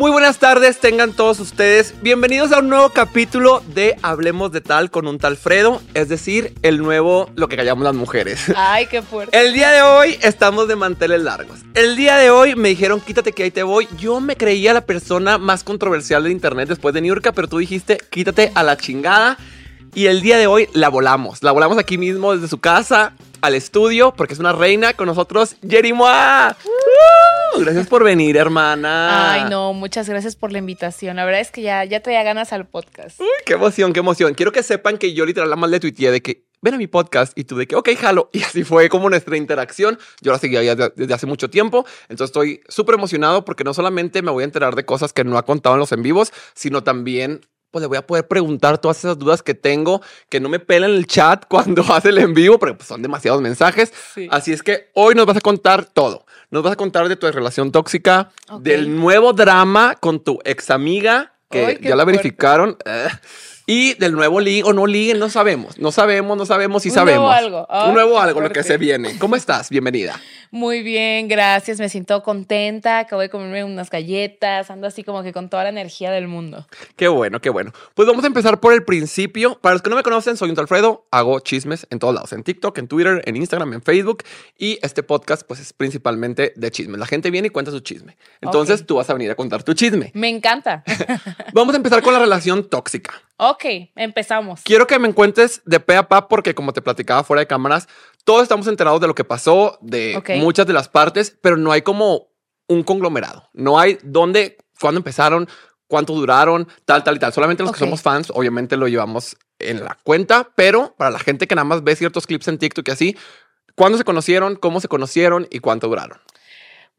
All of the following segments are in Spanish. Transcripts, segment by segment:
Muy buenas tardes, tengan todos ustedes. Bienvenidos a un nuevo capítulo de Hablemos de Tal con un tal Fredo, es decir, el nuevo, lo que callamos las mujeres. Ay, qué fuerte. El día de hoy estamos de manteles largos. El día de hoy me dijeron, quítate que ahí te voy. Yo me creía la persona más controversial de internet después de Niurka, pero tú dijiste, quítate a la chingada. Y el día de hoy la volamos. La volamos aquí mismo desde su casa al estudio, porque es una reina con nosotros, Jerimoa. ¡Uh! Gracias por venir, hermana. Ay, no, muchas gracias por la invitación. La verdad es que ya, ya traía ganas al podcast. Uy, qué emoción, qué emoción. Quiero que sepan que yo literal la más le tuiteé de que ven a mi podcast y tú de que, ok, jalo. Y así fue como nuestra interacción. Yo la seguía ya de- desde hace mucho tiempo. Entonces estoy súper emocionado porque no solamente me voy a enterar de cosas que no ha contado en los en vivos, sino también pues le voy a poder preguntar todas esas dudas que tengo, que no me pelan el chat cuando hace el en vivo, porque pues, son demasiados mensajes. Sí. Así es que hoy nos vas a contar todo. Nos vas a contar de tu relación tóxica, del nuevo drama con tu ex amiga, que Ay, ya la fuerte. verificaron. eh, y del nuevo ligue o no ligue, no sabemos. No sabemos, no sabemos si Un sabemos. nuevo algo. Un nuevo algo, lo que se viene. ¿Cómo estás? Bienvenida. Muy bien, gracias. Me siento contenta. Acabo de comerme unas galletas. Ando así como que con toda la energía del mundo. Qué bueno, qué bueno. Pues vamos a empezar por el principio. Para los que no me conocen, soy un Alfredo. Hago chismes en todos lados. En TikTok, en Twitter, en Instagram, en Facebook. Y este podcast, pues, es principalmente de chismes. La gente viene y cuenta su chisme. Entonces, tú vas a venir a contar tu chisme. Me encanta. Vamos a empezar con la relación tóxica. Ok, empezamos. Quiero que me encuentres de pe a pa porque como te platicaba fuera de cámaras, todos estamos enterados de lo que pasó, de muchas de las partes, pero no hay como un conglomerado. No hay dónde, cuándo empezaron, cuánto duraron, tal, tal y tal. Solamente los que somos fans, obviamente lo llevamos en la cuenta, pero para la gente que nada más ve ciertos clips en TikTok y así, ¿cuándo se conocieron, cómo se conocieron y cuánto duraron?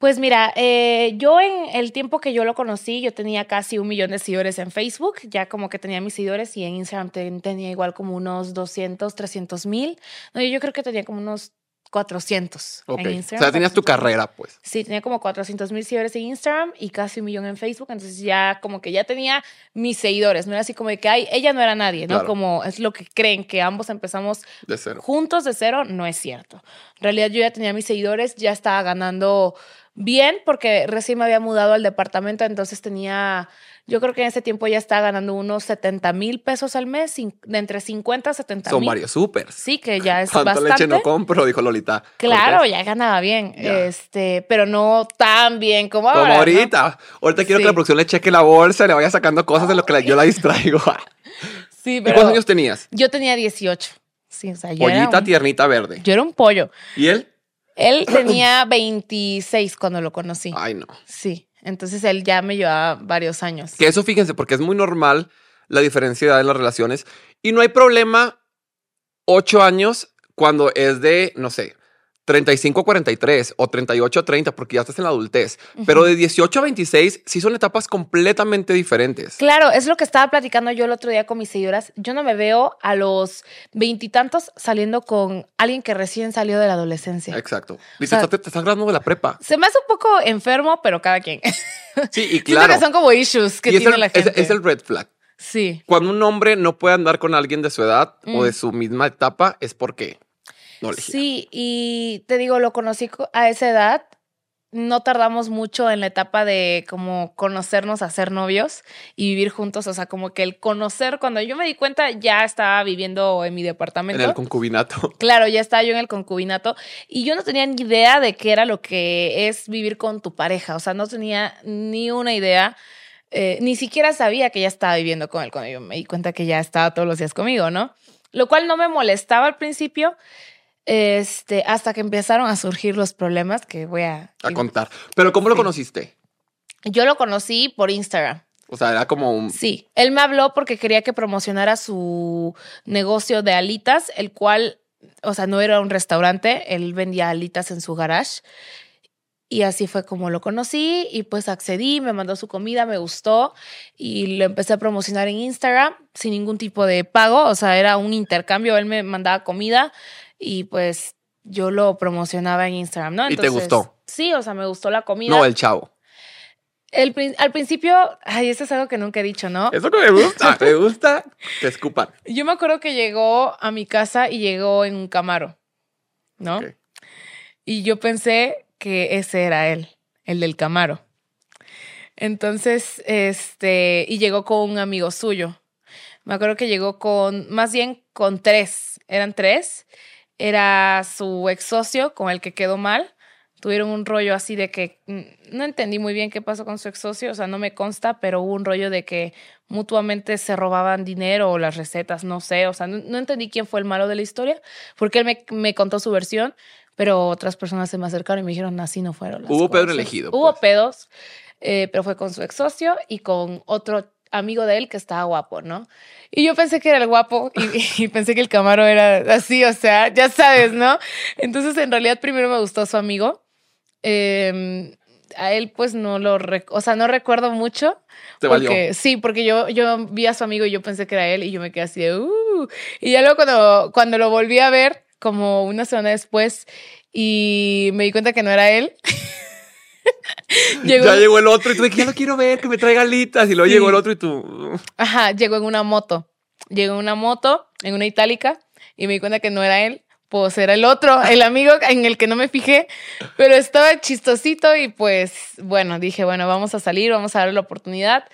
Pues mira, eh, yo en el tiempo que yo lo conocí, yo tenía casi un millón de seguidores en Facebook, ya como que tenía mis seguidores y en Instagram ten- tenía igual como unos 200, 300 mil. No, yo, creo que tenía como unos 400 Ok. en O Instagram. sea, tenías tu 400,000. carrera, pues. Sí, tenía como 400 mil seguidores en Instagram y casi un millón en Facebook. Entonces ya como que ya tenía mis seguidores. No era así como de que, ay, ella no era nadie, ¿no? Claro. Como es lo que creen que ambos empezamos De cero. juntos de cero. No es cierto. En realidad yo ya tenía mis seguidores, ya estaba ganando bien porque recién me había mudado al departamento. Entonces tenía, yo creo que en ese tiempo ya estaba ganando unos 70 mil pesos al mes, de entre 50 a 70 Son mil. varios supers. Sí, que ya es ¿Cuánta bastante. leche no compro? Dijo Lolita. Claro, Cortés. ya ganaba bien, Ya. este, pero no tan bien como ahora. Como ¿no? ahorita. Ahorita quiero Sí. que la producción le cheque la bolsa y le vaya sacando cosas de lo que la- yo la distraigo. Sí, ¿Y pero cuántos años tenías? yo tenía 18. Sí, o sea, yo era, Pollita un, tiernita verde. yo era un pollo. ¿Y él? Él tenía 26 cuando lo conocí. Ay, no. Sí, entonces él ya me llevaba varios años. Que eso, fíjense, porque es muy normal la diferencia de edad en las relaciones. Y no hay problema ocho años cuando es de, no sé, 35 a 43 o 38 a 30, porque ya estás en la adultez. Pero de 18 a 26 sí son etapas completamente diferentes. Claro, es lo que estaba platicando yo el otro día con mis seguidoras. Yo no me veo a los veintitantos saliendo con alguien que recién salió de la adolescencia. Exacto. Dice, sea- te, te estás graduando de la prepa. Se me hace un poco enfermo, pero cada quien. Sí, y claro. que son como issues que y tiene el, la gente. es el red flag. Sí. Cuando un hombre no puede andar con alguien de su edad o Mm. de su misma etapa, es porque no. Sí, y te digo, lo conocí co- a esa edad. No tardamos mucho en la etapa de como conocernos, hacer novios y vivir juntos. O sea, como que el conocer, cuando yo me di cuenta, ya estaba viviendo en mi En departamento. el concubinato. Claro, ya estaba yo en el concubinato y yo no tenía ni idea de qué era lo que es vivir con tu pareja. O sea, no tenía ni una idea. eh, ni siquiera sabía que ya estaba viviendo con él cuando yo me di cuenta que ya estaba todos los días conmigo, ¿no? Lo cual no me molestaba al principio, este, hasta que empezaron a surgir los problemas que voy a... A contar. Pero ¿cómo lo Sí. conociste? Yo lo conocí por Instagram. O sea, era como un... Sí, él me habló porque quería que promocionara su negocio de alitas, el cual, o sea, no era un restaurante, él vendía alitas en su garage. Y así fue como lo conocí y pues accedí, me mandó su comida, me gustó y lo empecé a promocionar en Instagram sin ningún tipo de pago, o sea, era un intercambio, él me mandaba comida y pues yo lo promocionaba en Instagram, ¿no? ¿Y te gustó? Sí, o sea, me gustó la comida. No, el chavo. El al principio, ay, eso es algo que nunca he dicho, ¿no? Eso que me gusta, me gusta que escupan. Yo me acuerdo que llegó a mi casa y llegó en un camaro, ¿no? Y yo pensé que ese era él, el del camaro. Entonces, este, y llegó con un amigo suyo. Me acuerdo que llegó con, más bien con tres, eran tres. Era su ex socio con el que quedó mal. Tuvieron un rollo así de que mm, no entendí muy bien qué pasó con su ex socio, o sea, no me consta, pero hubo un rollo de que mutuamente se robaban dinero o las recetas, no sé, o sea, no, no entendí quién fue el malo de la historia, porque él me, me contó su versión, pero otras personas se me acercaron y me dijeron, así no fueron. las Hubo pedo cosas". el ejido, Hubo pues. pedos, eh, pero fue con su ex socio y con otro amigo de él que estaba guapo, ¿no? Y yo pensé que era el guapo y, y pensé que el camaro era así, o sea, ya sabes, ¿no? Entonces, en realidad, primero me gustó su amigo. Eh, a él, pues no lo, o sea, no recuerdo mucho. Te porque, valió. Sí, porque yo, yo vi a su amigo y yo pensé que era él y yo me quedé así de, uh. Y ya luego cuando, cuando lo volví a ver, como una semana después, y me di cuenta que no era él. llegó, Ya llegó el otro y tú ya lo quiero ver, que me traiga alitas. Y luego Sí. llegó el otro y tú. Ajá, llegó en una moto. Llegó en una moto, en una itálica, y me di cuenta que no era él, pues era el otro, el amigo en el que no me fijé, pero estaba chistosito y pues bueno, dije, bueno, vamos a salir, vamos a darle la oportunidad.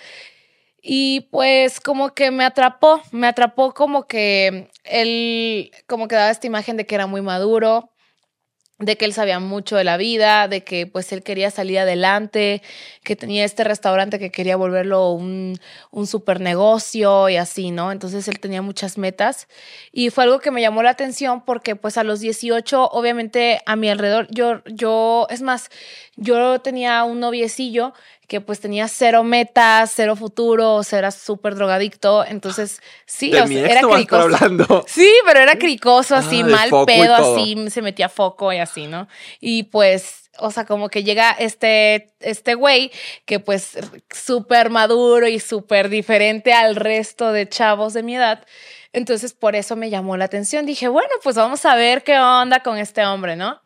Y pues como que me atrapó, me atrapó como que él, como que daba esta imagen de que era muy maduro, de que él sabía mucho de la vida, de que pues él quería salir adelante, que tenía este restaurante que quería volverlo un, un super negocio y así, ¿no? Entonces él tenía muchas metas y fue algo que me llamó la atención porque pues a los 18 obviamente a mi alrededor yo, yo, es más, yo tenía un noviecillo que pues tenía cero metas, cero futuro, o sea, era súper drogadicto, entonces sí, de o mi sea, ex era cricoso. hablando. Sí, pero era cricoso, así, Ah, mal pedo, así, se metía foco y así, ¿no? Y pues, o sea, como que llega este, este güey que pues súper maduro y súper diferente al resto de chavos de mi edad. Entonces, por eso me llamó la atención. Dije, bueno, pues vamos a ver qué onda con este hombre, ¿no?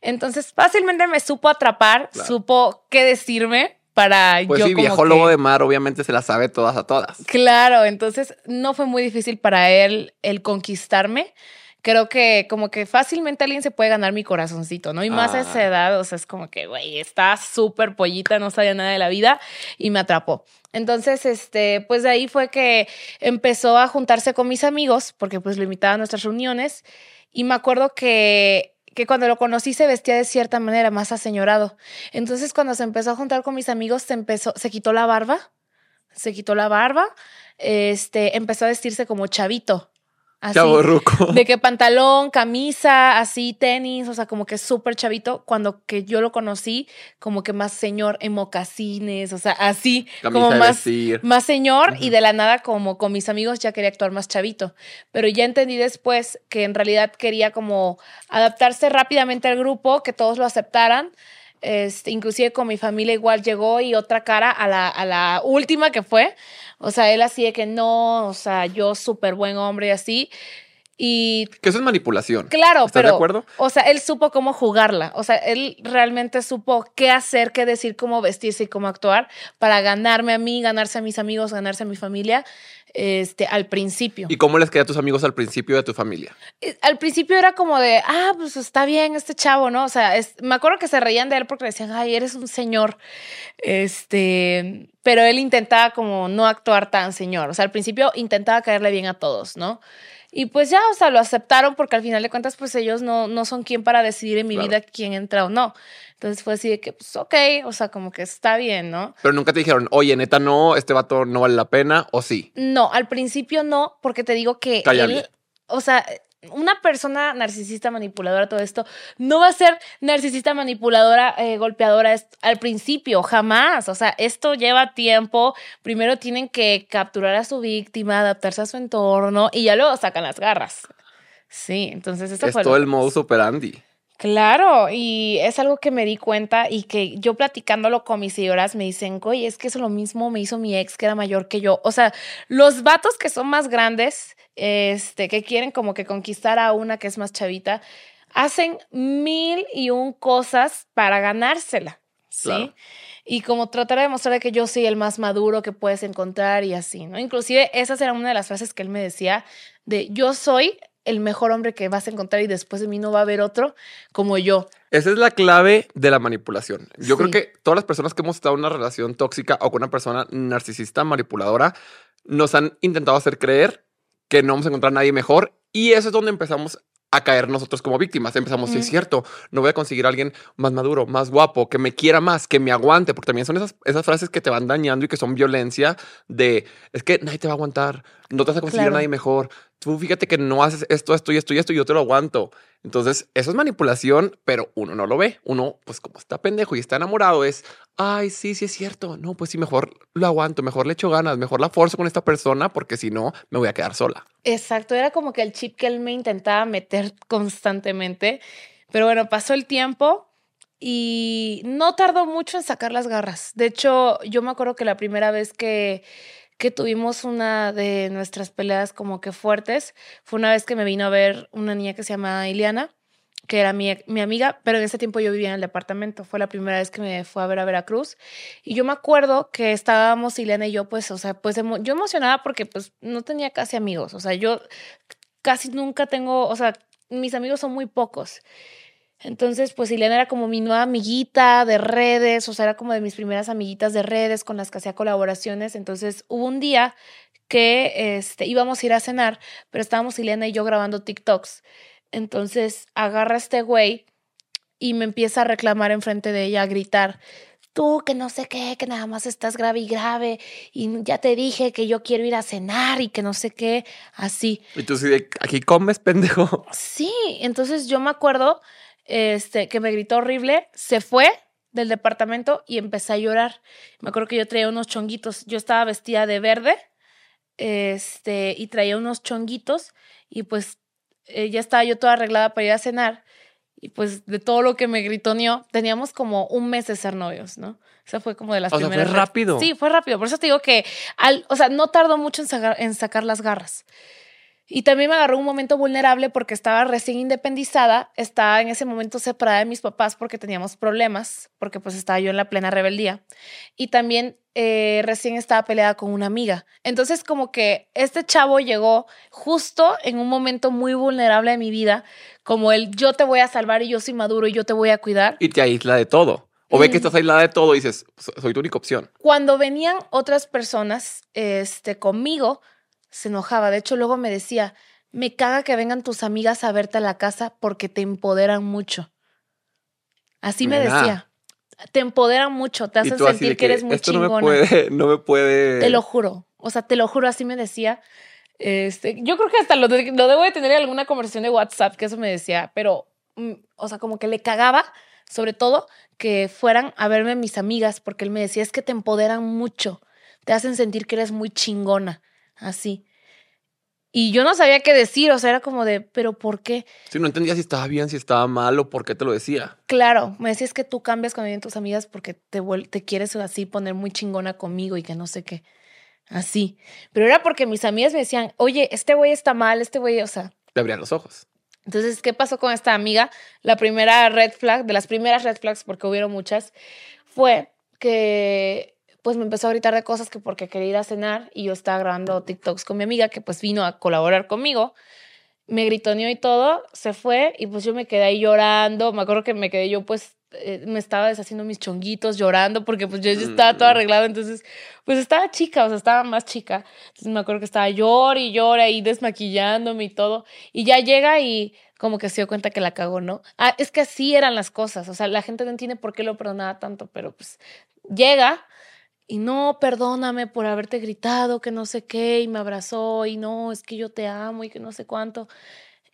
Entonces, fácilmente me supo atrapar, Claro. supo qué decirme para Pues yo sí, como viejo que- lobo de mar, obviamente se la sabe todas a todas. Claro, entonces no fue muy difícil para él el conquistarme. Creo que como que fácilmente alguien se puede ganar mi corazoncito, ¿no? Y más a Ah. esa edad, o sea, es como que, güey, está súper pollita, no sabía nada de la vida y me atrapó. Entonces, este, pues de ahí fue que empezó a juntarse con mis amigos, porque pues lo invitaba a nuestras reuniones. Y me acuerdo que, que cuando lo conocí se vestía de cierta manera, más aseñorado. Entonces, cuando se empezó a juntar con mis amigos, se empezó, se quitó la barba, se quitó la barba, este, empezó a vestirse como chavito. Así, Chavo ruco. de que pantalón, camisa, así, tenis, o sea, como que súper chavito. Cuando que yo lo conocí, como que más señor en mocasines, o sea, así, Camisa como más, vestir. más señor y de la nada como con mis amigos ya quería actuar más chavito. Pero ya entendí después que en realidad quería como adaptarse rápidamente al grupo, que todos lo aceptaran. Este, inclusive con mi familia igual llegó y otra cara a la, a la última que fue. O sea, él así de que no, o sea, yo súper buen hombre y así. Y Que eso es manipulación. Claro, ¿Estás pero. de acuerdo? O sea, él supo cómo jugarla. O sea, él realmente supo qué hacer, qué decir, cómo vestirse y cómo actuar para ganarme a mí, ganarse a mis amigos, ganarse a mi familia. Este, al principio. ¿Y cómo les queda a tus amigos al principio de tu familia? Eh, Al principio era como de, ah, pues está bien este chavo, ¿no? O sea, es- me acuerdo que se reían de él porque decían, ay, eres un señor. Este, pero él intentaba como no actuar tan señor. O sea, al principio intentaba caerle bien a todos, ¿no? Y pues ya, o sea, lo aceptaron porque al final de cuentas, pues ellos no, no son quien para decidir en mi Claro. vida quién entra o no. Entonces fue así de que, pues, ok, o sea, como que está bien, ¿no? Pero nunca te dijeron, oye, neta, no, este vato no vale la pena, o sí. No, al principio no, porque te digo que Cállale. él, o sea, una persona narcisista manipuladora, todo esto, no va a ser narcisista manipuladora, eh, golpeadora al principio, jamás. O sea, esto lleva tiempo. Primero tienen que capturar a su víctima, adaptarse a su entorno y ya luego sacan las garras. Sí, entonces esto es fue todo lo- el modus operandi. Claro, y es algo que me di cuenta y que yo platicándolo con mis seguidoras me dicen, oye, es que eso lo mismo me hizo mi ex que era mayor que yo. O sea, los vatos que son más grandes, este, que quieren como que conquistar a una que es más chavita, hacen mil y un cosas para ganársela. ¿sí? Claro. Y como tratar de demostrar que yo soy el más maduro que puedes encontrar y así, ¿no? Inclusive esas eran una de las frases que él me decía de yo soy el mejor hombre que vas a encontrar y después de mí no va a haber otro como yo. Esa es la clave de la manipulación. Yo creo que todas las personas que hemos estado en una relación tóxica o con una persona narcisista, manipuladora, nos han intentado hacer creer que no vamos a encontrar a nadie mejor y eso es donde empezamos a caer nosotros como víctimas. Empezamos, sí es cierto, no voy a conseguir a alguien más maduro, más guapo, que me quiera más, que me aguante, porque también son esas, esas frases que te van dañando y que son violencia de, es que nadie te va a aguantar, no te vas a conseguir Claro. a nadie mejor, tú fíjate que no haces esto, esto y esto y esto y yo te lo aguanto. Entonces, eso es manipulación, pero uno no lo ve. Uno, pues como está pendejo y está enamorado, es, ay, sí, sí es cierto. No, pues sí, mejor lo aguanto, mejor le echo ganas, mejor la forzo con esta persona porque si no, me voy a quedar sola. Exacto, era como que el chip que él me intentaba meter constantemente. Pero bueno, pasó el tiempo y no tardó mucho en sacar las garras. De hecho, yo me acuerdo que la primera vez que, que tuvimos una de nuestras peleas como que fuertes fue una vez que me vino a ver una niña que se llama Iliana, que era mi, mi amiga, pero en ese tiempo yo vivía en el departamento. Fue la primera vez que me fue a ver a Veracruz. Y yo me acuerdo que estábamos Ileana y yo, pues, o sea, pues yo emocionada porque pues no tenía casi amigos. O sea, yo casi nunca tengo, o sea, mis amigos son muy pocos. Entonces, pues Ileana era como mi nueva amiguita de redes, o sea, era como de mis primeras amiguitas de redes con las que hacía colaboraciones. Entonces, hubo un día que este, íbamos a ir a cenar, pero estábamos Ileana y yo grabando TikToks. Entonces, agarra a este güey y me empieza a reclamar enfrente de ella, a gritar, tú que no sé qué, que nada más estás grave y grave, y ya te dije que yo quiero ir a cenar y que no sé qué, así. Y tú sí, aquí comes, pendejo. Sí, entonces yo me acuerdo este, que me gritó horrible, se fue del departamento y empecé a llorar. Me acuerdo que yo traía unos chonguitos, yo estaba vestida de verde este, y traía unos chonguitos y pues eh, ya estaba yo toda arreglada para ir a cenar y pues de todo lo que me gritoneó, teníamos como un mes de ser novios, ¿no? O sea, fue como de las O sea, fue primeras. rápido. Sí, fue rápido. Por eso te digo que, al, o sea, no tardó mucho en sacar, en sacar las garras. Y también me agarró un momento vulnerable porque estaba recién independizada, estaba en ese momento separada de mis papás porque teníamos problemas, porque pues estaba yo en la plena rebeldía. Y también eh, recién estaba peleada con una amiga. Entonces como que este chavo llegó justo en un momento muy vulnerable de mi vida, como el yo te voy a salvar y yo soy maduro y yo te voy a cuidar. Y te aísla de todo. O ve que estás aislada de todo y dices, "So- soy tu única opción. Cuando venían otras personas este, conmigo, se enojaba. De hecho, luego me decía, me caga que vengan tus amigas a verte a la casa porque te empoderan mucho. Así me decía. Te empoderan mucho, te hacen sentir que, eres muy esto no chingona. me puede, no me puede. Te lo juro. O sea, te lo juro, así me decía. Este, yo creo que hasta lo, de- lo debo de tener en alguna conversación de WhatsApp, que eso me decía, pero, mm, o sea, como que le cagaba, sobre todo, que fueran a verme mis amigas, porque él me decía, es que te empoderan mucho, te hacen sentir que eres muy chingona, así. Y yo no sabía qué decir, o sea, era como de, pero ¿por qué? Si no entendía si estaba bien, si estaba mal o por qué te lo decía. Claro, me decía, es que tú cambias cuando vienen tus amigas porque te, te quieres así poner muy chingona conmigo y que no sé qué. Así. Pero era porque mis amigas me decían, oye, este güey está mal, este güey, o sea. Te abrían los ojos. Entonces, ¿qué pasó con esta amiga? La primera red flag, de las primeras red flags, porque hubieron muchas, fue que pues me empezó a gritar de cosas que porque quería ir a cenar y yo estaba grabando TikToks con mi amiga que pues vino a colaborar conmigo. Me gritoneó y todo, se fue y pues yo me quedé ahí llorando. Me acuerdo que me quedé yo pues eh, me estaba deshaciendo mis chonguitos llorando porque pues yo estaba toda Mm. arreglada, entonces pues estaba chica, o sea, estaba más chica. Entonces me acuerdo que estaba llora y llora ahí desmaquillándome y todo. Y ya llega y como que se dio cuenta que la cagó, ¿no? Ah, es que así eran las cosas, o sea, la gente no entiende por qué lo perdonaba tanto, pero pues llega y no, perdóname por haberte gritado, que no sé qué, y me abrazó, y no, es que yo te amo y que no sé cuánto.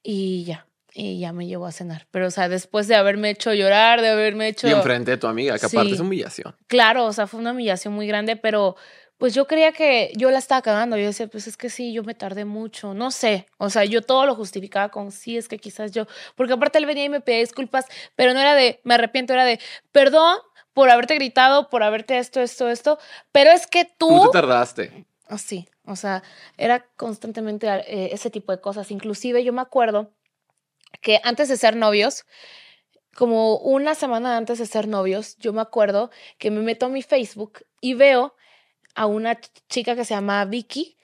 Y ya, y ya me llevó a cenar. Pero, o sea, después de haberme hecho llorar, de haberme hecho... Y enfrente de tu amiga, que aparte Sí. es humillación. Claro, o sea, fue una humillación muy grande, pero pues yo creía que yo la estaba cagando. Yo decía, pues es que sí, yo me tardé mucho, no sé. O sea, yo todo lo justificaba con sí, es que quizás yo, porque aparte él venía y me pedía disculpas, pero no era de, me arrepiento, era de, perdón por haberte gritado, por haberte esto, esto, esto, pero es que Tú tú... te tardaste. Así, o sea, era constantemente eh, ese tipo de cosas. Inclusive yo me acuerdo que antes de ser novios, como una semana antes de ser novios, yo me acuerdo que me meto a mi Facebook y veo a una chica que se llama Vicky,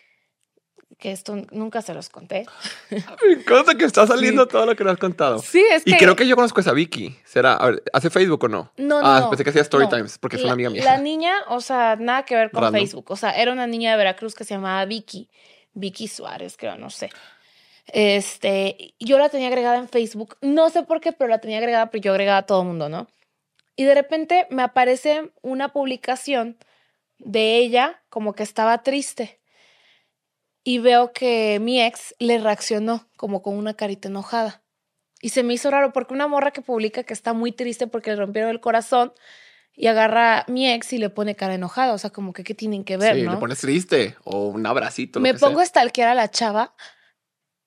que esto nunca se los conté. Me encanta que está saliendo todo lo que nos has contado. Sí, es que... Y creo que yo conozco a esa Vicky. ¿Será? A ver, ¿hace Facebook o no? No, no. Ah, no. pensé que hacía Story No. Times, porque es una amiga mía. La niña, o sea, nada que ver con Random. Facebook. O sea, era una niña de Veracruz que se llamaba Vicky. Vicky Suárez, creo, no sé. Este, yo la tenía agregada en Facebook. No sé por qué, pero la tenía agregada, pero yo agregaba a todo el mundo, ¿no? Y de repente me aparece una publicación de ella como que estaba triste. Y veo que mi ex le reaccionó como con una carita enojada. Y se me hizo raro porque una morra que publica que está muy triste porque le rompieron el corazón y agarra a mi ex y le pone cara enojada. O sea, como que qué tienen que ver, sí, ¿no? le pones triste o un abracito. me sea. pongo a stalkear a la chava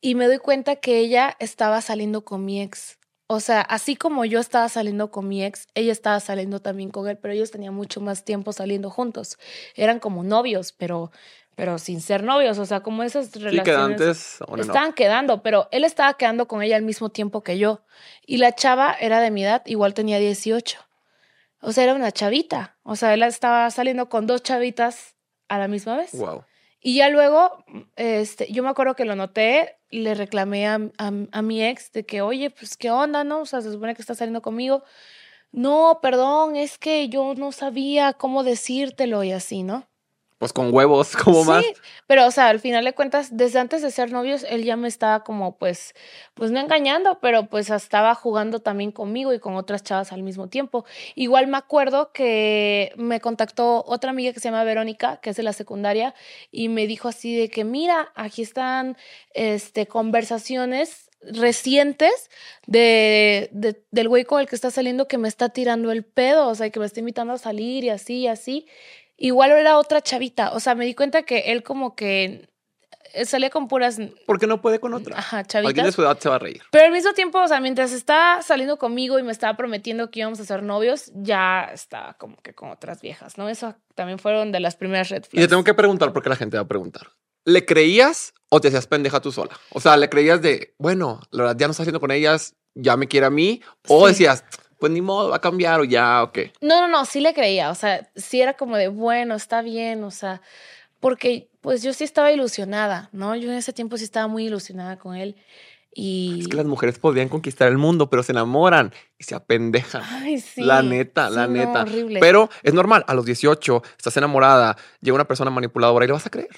y me doy cuenta que ella estaba saliendo con mi ex. O sea, así como yo estaba saliendo con mi ex, ella estaba saliendo también con él, pero ellos tenían mucho más tiempo saliendo juntos. Eran como novios, pero, pero sin ser novios. O sea, como esas Sí, relaciones. que antes. on and off. Estaban quedando, pero él estaba quedando con ella al mismo tiempo que yo. Y la chava era de mi edad, igual tenía 18. O sea, era una chavita. O sea, él estaba saliendo con dos chavitas a la misma vez. Wow. Y ya luego, este, yo me acuerdo que lo noté, le reclamé a, a- a mi ex de que, oye, pues, ¿qué onda, no? O sea, se supone que está saliendo conmigo. No, perdón, es que yo no sabía cómo decírtelo y así, ¿no? Pues con huevos, como sí, más. pero o sea, al final de cuentas, desde antes de ser novios, él ya me estaba como, pues, pues no engañando, pero pues estaba jugando también conmigo y con otras chavas al mismo tiempo. Igual me acuerdo que me contactó otra amiga que se llama Verónica, que es de la secundaria, y me dijo así de que, mira, aquí están, este, conversaciones recientes de, de- del güey con el que está saliendo que me está tirando el pedo, o sea, que me está invitando a salir y así y así. Igual era otra chavita, o sea, me di cuenta que él como que eh, salía con puras, Porque no puede con otra. ajá, Alguien de chavitas. su edad se va a reír. Pero al mismo tiempo, o sea, mientras estaba saliendo conmigo y me estaba prometiendo que íbamos a ser novios, ya estaba como que con otras viejas, ¿no? Eso también fueron de las primeras red Y te tengo que preguntar porque la gente va a preguntar. ¿Le creías o te hacías pendeja tú sola? O sea, ¿le creías de, bueno, la verdad ya no está haciendo con ellas, ya me quiere a mí? O Sí. decías, pues ni modo, va a cambiar o ya, o qué. No, no, no, sí le creía, o sea, sí era como de, bueno, está bien, o sea, porque pues yo sí estaba ilusionada, ¿no? Yo en ese tiempo sí estaba muy ilusionada con él y... Es que las mujeres podrían conquistar el mundo, pero se enamoran y se apendejan. Ay, sí. La neta, la Sí, no, neta. horrible. Pero es normal, a los 18 estás enamorada, llega una persona manipuladora y le vas a creer.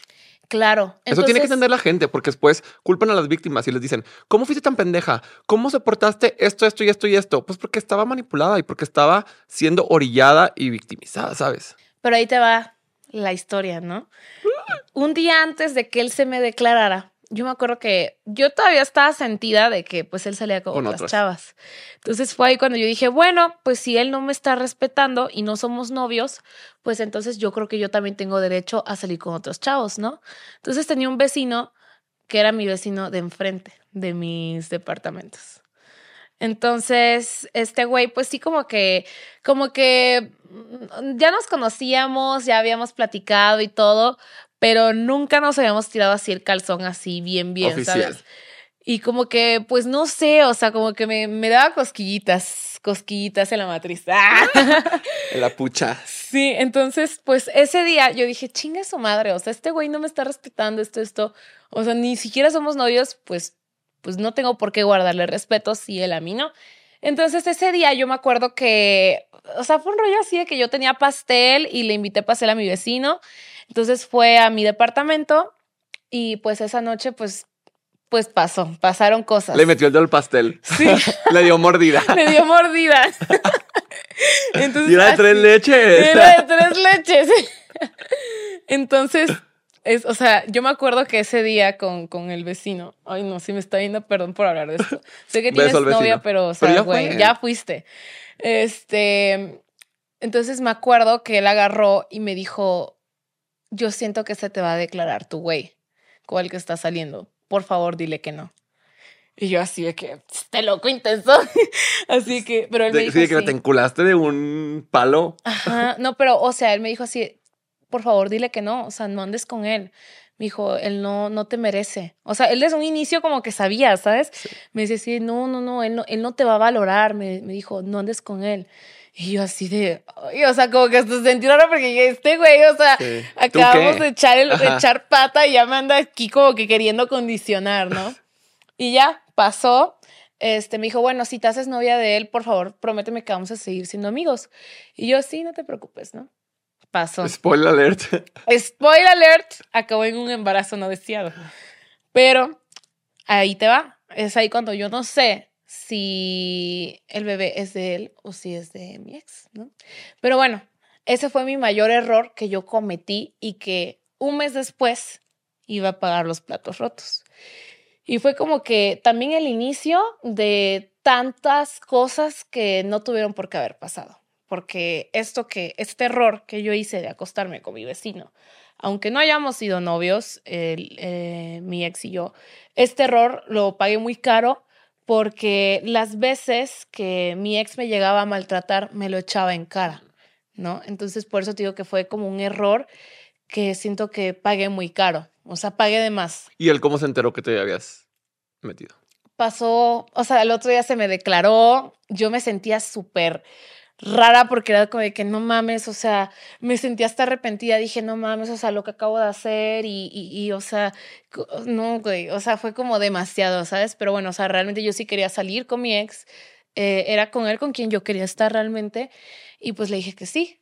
Claro. Eso tiene que entender la gente, porque después culpan a las víctimas y les dicen, ¿cómo fuiste tan pendeja? ¿Cómo soportaste esto, esto y esto y esto? Pues porque estaba manipulada y porque estaba siendo orillada y victimizada, ¿sabes? Pero ahí te va la historia, ¿no? Un día antes de que él se me declarara, yo me acuerdo que yo todavía estaba sentida de que pues él salía con, Con otras chavas. Entonces fue ahí cuando yo dije, bueno, pues si él no me está respetando y no somos novios, pues entonces yo creo que yo también tengo derecho a salir con otros chavos, ¿no? Entonces tenía un vecino que era mi vecino de enfrente de mis departamentos. Entonces, este güey, pues sí, como que, como que mm, ya nos conocíamos, ya habíamos platicado y todo, pero nunca nos habíamos tirado así el calzón así bien, bien, Oficial. ¿sabes? Y como que, pues no sé, o sea, como que me, me daba cosquillitas, cosquillitas en la matriz. ¡Ah! La pucha. Sí, entonces, pues ese día yo dije, chinga su madre, o sea, este güey no me está respetando esto, esto, o sea, ni siquiera somos novios, pues, pues no tengo por qué guardarle respeto si él a mí no. Entonces ese día yo me acuerdo que, o sea, fue un rollo así de que yo tenía pastel y le invité pastel a mi vecino, entonces fue a mi departamento y pues esa noche, pues, pues pasó, pasaron cosas. Le metió el dedo al pastel. Sí, Le dio mordida. me dio mordida. Entonces, Y era de tres leches. era de tres leches. Entonces, es, o sea, yo me acuerdo que ese día con, con el vecino, ay no, si me está viendo, perdón por hablar de esto. Sé que tienes novia, pero, o sea, Pero ya güey, fue. ya fuiste. Este, entonces me acuerdo que él agarró y me dijo, yo siento que se te va a declarar tu güey con el que está saliendo. Por favor, dile que no. Y yo así de que, este loco intenso. así que, pero él me dijo sí, de que así. te enculaste de un palo. Ajá, no, pero, o sea, él me dijo así, por favor, dile que no, o sea, no andes con él. Me dijo, él no, no te merece. O sea, él desde un inicio como que sabía, ¿sabes? Me dice, sí, no, no, no, él no, él no te va a valorar. Me, me dijo, no andes con él. Y yo así de, o sea, como que hasta sentí raro porque este güey, o sea, acabamos de echar, el, de echar pata y ya me anda aquí como que queriendo condicionar, ¿no? y ya, pasó. Este, me dijo, bueno, si te haces novia de él, por favor, prométeme que vamos a seguir siendo amigos. Y yo, sí, no te preocupes, ¿no? Pasó. Spoiler alert. Spoiler alert, acabó en un embarazo no deseado. Pero ahí te va. Es ahí cuando yo no sé si el bebé es de él o si es de mi ex, ¿no? Pero bueno, ese fue mi mayor error que yo cometí y que un mes después iba a pagar los platos rotos. Y fue como que también el inicio de tantas cosas que no tuvieron por qué haber pasado. Porque esto que, este error que yo hice de acostarme con mi vecino, aunque no hayamos sido novios, eh, mi ex y yo, este error lo pagué muy caro porque las veces que mi ex me llegaba a maltratar, me lo echaba en cara, ¿no? Entonces, por eso te digo que fue como un error que siento que pagué muy caro, o sea, pagué de más. ¿Y él cómo se enteró que te habías metido? Pasó, o sea, el otro día se me declaró, yo me sentía súper rara porque era como de que no mames, o sea, me sentía hasta arrepentida, dije, no mames, o sea, lo que acabo de hacer y, y, o sea, no, güey, o sea, fue como demasiado, ¿sabes? Pero bueno, o sea, realmente yo sí quería salir con mi ex, eh, era con él con quien yo quería estar realmente y pues le dije que sí.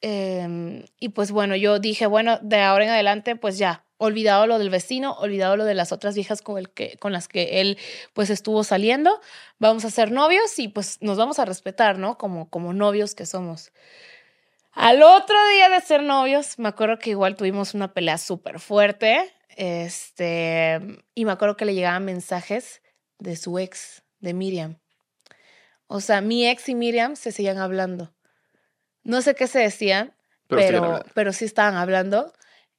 Em, y pues bueno, yo dije, bueno, de ahora en adelante, pues ya, olvidado lo del vecino, olvidado lo de las otras viejas con, el que, con las que él pues estuvo saliendo, vamos a ser novios y pues nos vamos a respetar, ¿no? Como, como novios que somos. Al otro día de ser novios, me acuerdo que igual tuvimos una pelea súper fuerte, este, y me acuerdo que le llegaban mensajes de su ex, de Miriam. O sea, mi ex y Miriam se seguían hablando. No sé qué se decían, pero, pero sí estaban hablando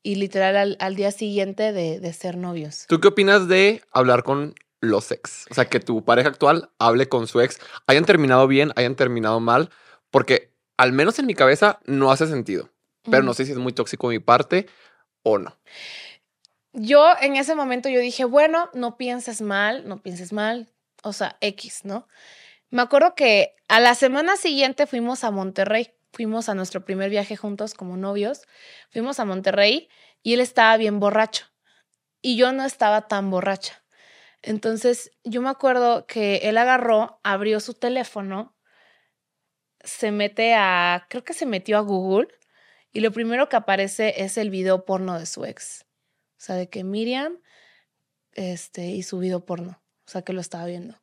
y literal al, día siguiente de, ser novios. ¿Tú qué opinas de hablar con los ex? O sea, que tu pareja actual hable con su ex, hayan terminado bien, hayan terminado mal, porque al menos en mi cabeza no hace sentido, pero no sé si es muy tóxico de mi parte o no. Yo en ese momento yo dije, bueno, no pienses mal, no pienses mal, o sea, X, ¿no? Me acuerdo que a la semana siguiente fuimos a Monterrey fuimos a nuestro primer viaje juntos como novios, fuimos a Monterrey y él estaba bien borracho y yo no estaba tan borracha. Entonces yo me acuerdo que él agarró, abrió su teléfono, se mete a, creo que se metió a Google y lo primero que aparece es el video porno de su ex. O sea, de que Miriam este, y su video porno, o sea, que lo estaba viendo.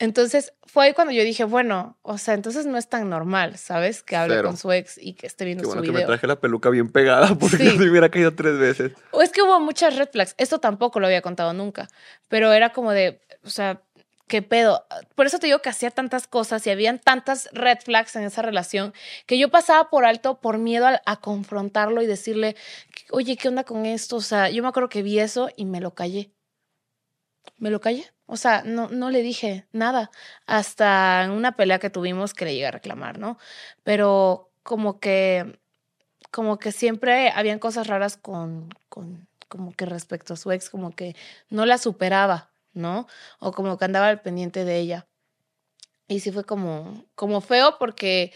Entonces fue ahí cuando yo dije, bueno, o sea, entonces no es tan normal, ¿sabes? Que hable con su ex y que esté viendo Qué bueno que me traje la peluca bien pegada porque me hubiera caído tres veces. O es que hubo muchas red flags. Esto tampoco lo había contado nunca, pero era como de, o sea, ¿qué pedo? Por eso te digo que hacía tantas cosas y habían tantas red flags en esa relación que yo pasaba por alto por miedo a, a confrontarlo y decirle, oye, ¿qué onda con esto? O sea, yo me acuerdo que vi eso y me lo callé. Me lo callé. O sea, no, no le dije nada hasta en una pelea que tuvimos que le llegué a reclamar, ¿no? Pero como que, como que siempre habían cosas raras con, con, como que respecto a su ex, como que no la superaba, ¿no? O como que andaba al pendiente de ella. Y sí fue como, como feo porque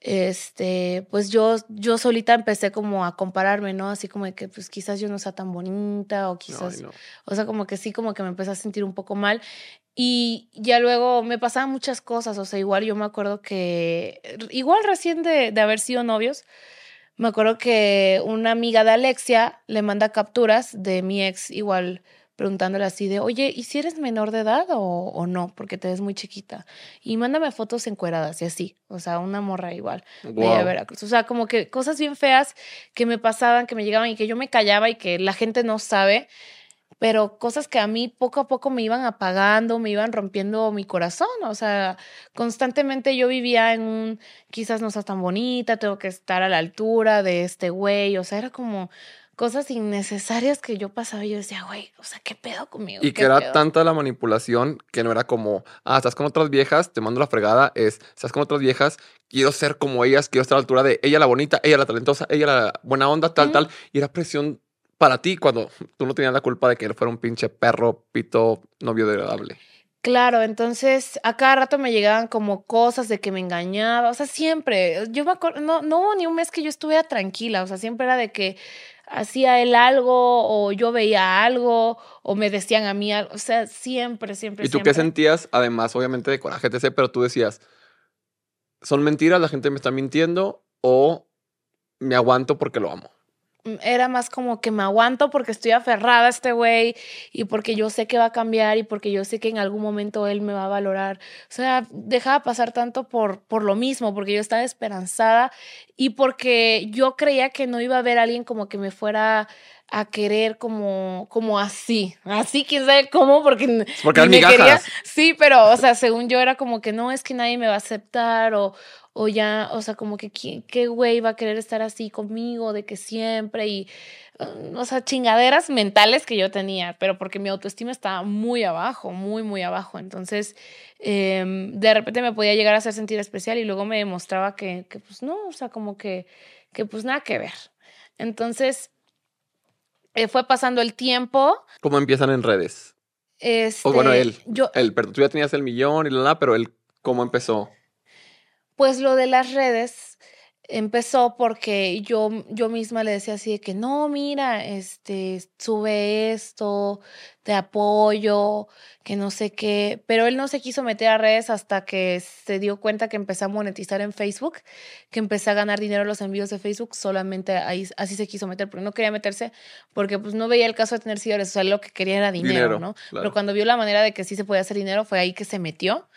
este, pues yo, yo solita empecé como a compararme, ¿no? Así como de que pues quizás yo no sea tan bonita o quizás, o sea, como que sí, como que me empecé a sentir un poco mal. Y ya luego me pasaban muchas cosas, o sea, igual yo me acuerdo que, igual recién de, de haber sido novios, me acuerdo que una amiga de Alexia le manda capturas de mi ex, igual preguntándole así de, oye, ¿y si eres menor de edad o, no? Porque te ves muy chiquita. Y mándame fotos encueradas y así. O sea, una morra igual de Veracruz. O sea, como que cosas bien feas que me pasaban, que me llegaban y que yo me callaba y que la gente no sabe. Pero cosas que a mí poco a poco me iban apagando, me iban rompiendo mi corazón. O sea, constantemente yo vivía en un, quizás no seas tan bonita, tengo que estar a la altura de este güey. O sea, era como cosas innecesarias que yo pasaba y yo decía, güey, o sea, ¿qué pedo conmigo? Y que era tanta la manipulación que no era como, ah, estás con otras viejas, te mando la fregada, es, estás con otras viejas, quiero ser como ellas, quiero estar a la altura de ella la bonita, ella la talentosa, ella la buena onda, tal, tal. Y era presión para ti cuando tú no tenías la culpa de que él fuera un pinche perro, pito, no biodegradable. Claro, entonces a cada rato me llegaban como cosas de que me engañaba, o sea, siempre, yo me acuerdo, no, no hubo ni un mes que yo estuviera tranquila, o sea, siempre era de que hacía él algo o yo veía algo o me decían a mí algo, o sea, siempre, siempre. ¿Y tú qué sentías? Además, obviamente de coraje, sé, pero tú decías, ¿son mentiras? ¿La gente me está mintiendo? ¿O me aguanto porque lo amo? Era más como que me aguanto porque estoy aferrada a este güey y porque yo sé que va a cambiar y porque yo sé que en algún momento él me va a valorar. O sea, dejaba pasar tanto por, por lo mismo, porque yo estaba esperanzada y porque yo creía que no iba a haber alguien como que me fuera a querer como, como así, así quién sabe cómo, porque, porque me quería. Sí, pero, o sea, según yo era como que no, es que nadie me va a aceptar o, o ya, o sea, como que qué güey va a querer estar así conmigo, de que siempre y, o sea, chingaderas mentales que yo tenía, pero porque mi autoestima estaba muy abajo, muy, muy abajo. Entonces, em, de repente me podía llegar a hacer sentir especial y luego me demostraba que, que pues no, o sea, como que, que pues nada que ver. Entonces, eh, fue pasando el tiempo. ¿Cómo empiezan en redes? Este, o bueno, él. Yo, él, pero tú ya tenías el millón y la, la, pero él, ¿cómo empezó? Pues lo de las redes empezó porque yo, yo misma le decía así de que no, mira, este, sube esto, te apoyo, que no sé qué, pero él no se quiso meter a redes hasta que se dio cuenta que empecé a monetizar en Facebook, que empecé a ganar dinero en los envíos de Facebook, solamente ahí, así se quiso meter, porque no quería meterse, porque pues no veía el caso de tener seguidores, o sea, lo que quería era dinero, ¿no? Pero cuando vio la manera de que sí se podía hacer dinero, fue ahí que se metió.